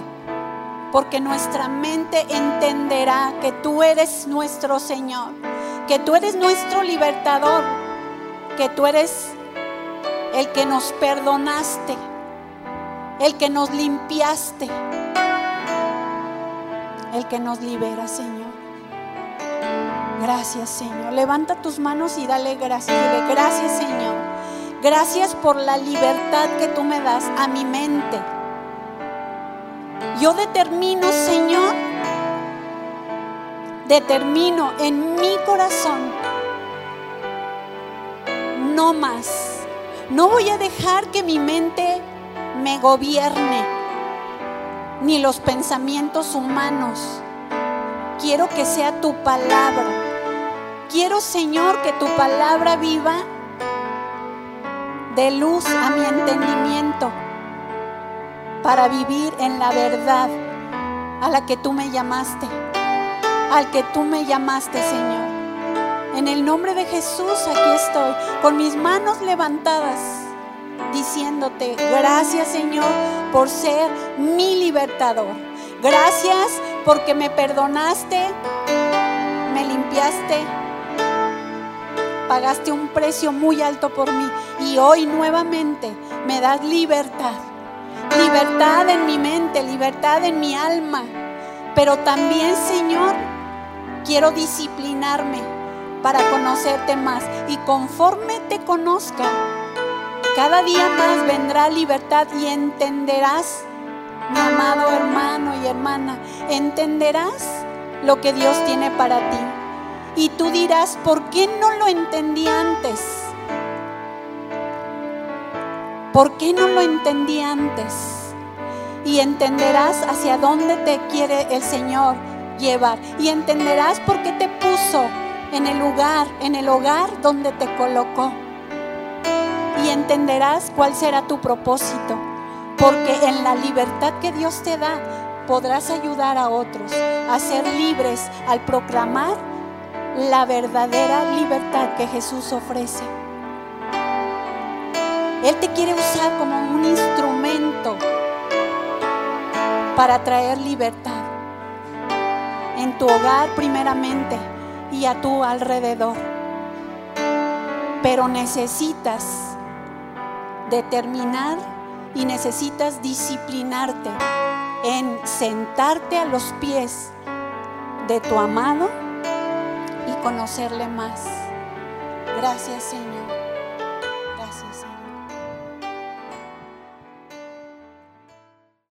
Porque nuestra mente entenderá que tú eres nuestro Señor, que tú eres nuestro libertador, que tú eres el que nos perdonaste, el que nos limpiaste el que nos libera, Señor. Gracias, Señor. Levanta tus manos y dale gracias. Dile, gracias, Señor. Gracias por la libertad que tú me das a mi mente. Yo determino, Señor, determino en mi corazón, no más. No voy a dejar que mi mente me gobierne ni los pensamientos humanos. Quiero que sea tu palabra. Quiero, Señor, que tu palabra viva de luz a mi entendimiento para vivir en la verdad a la que tú me llamaste, al que tú me llamaste, Señor. En el nombre de Jesús aquí estoy, con mis manos levantadas diciéndote, gracias Señor por ser mi libertador. Gracias porque me perdonaste, me limpiaste, pagaste un precio muy alto por mí y hoy nuevamente me das libertad. Libertad en mi mente, libertad en mi alma. Pero también, Señor, quiero disciplinarme para conocerte más. Y conforme te conozca, cada día más vendrá libertad y entenderás, mi amado hermano y hermana, entenderás lo que Dios tiene para ti. Y tú dirás, ¿por qué no lo entendí antes? ¿Por qué no lo entendí antes? Y entenderás hacia dónde te quiere el Señor llevar. Y entenderás por qué te puso en el lugar, en el hogar donde te colocó y entenderás cuál será tu propósito. Porque en la libertad que Dios te da podrás ayudar a otros a ser libres al proclamar la verdadera libertad que Jesús ofrece. Él te quiere usar como un instrumento para traer libertad en tu hogar primeramente y a tu alrededor. Pero necesitas determinar y necesitas disciplinarte en sentarte a los pies de tu amado y conocerle más. Gracias Señor.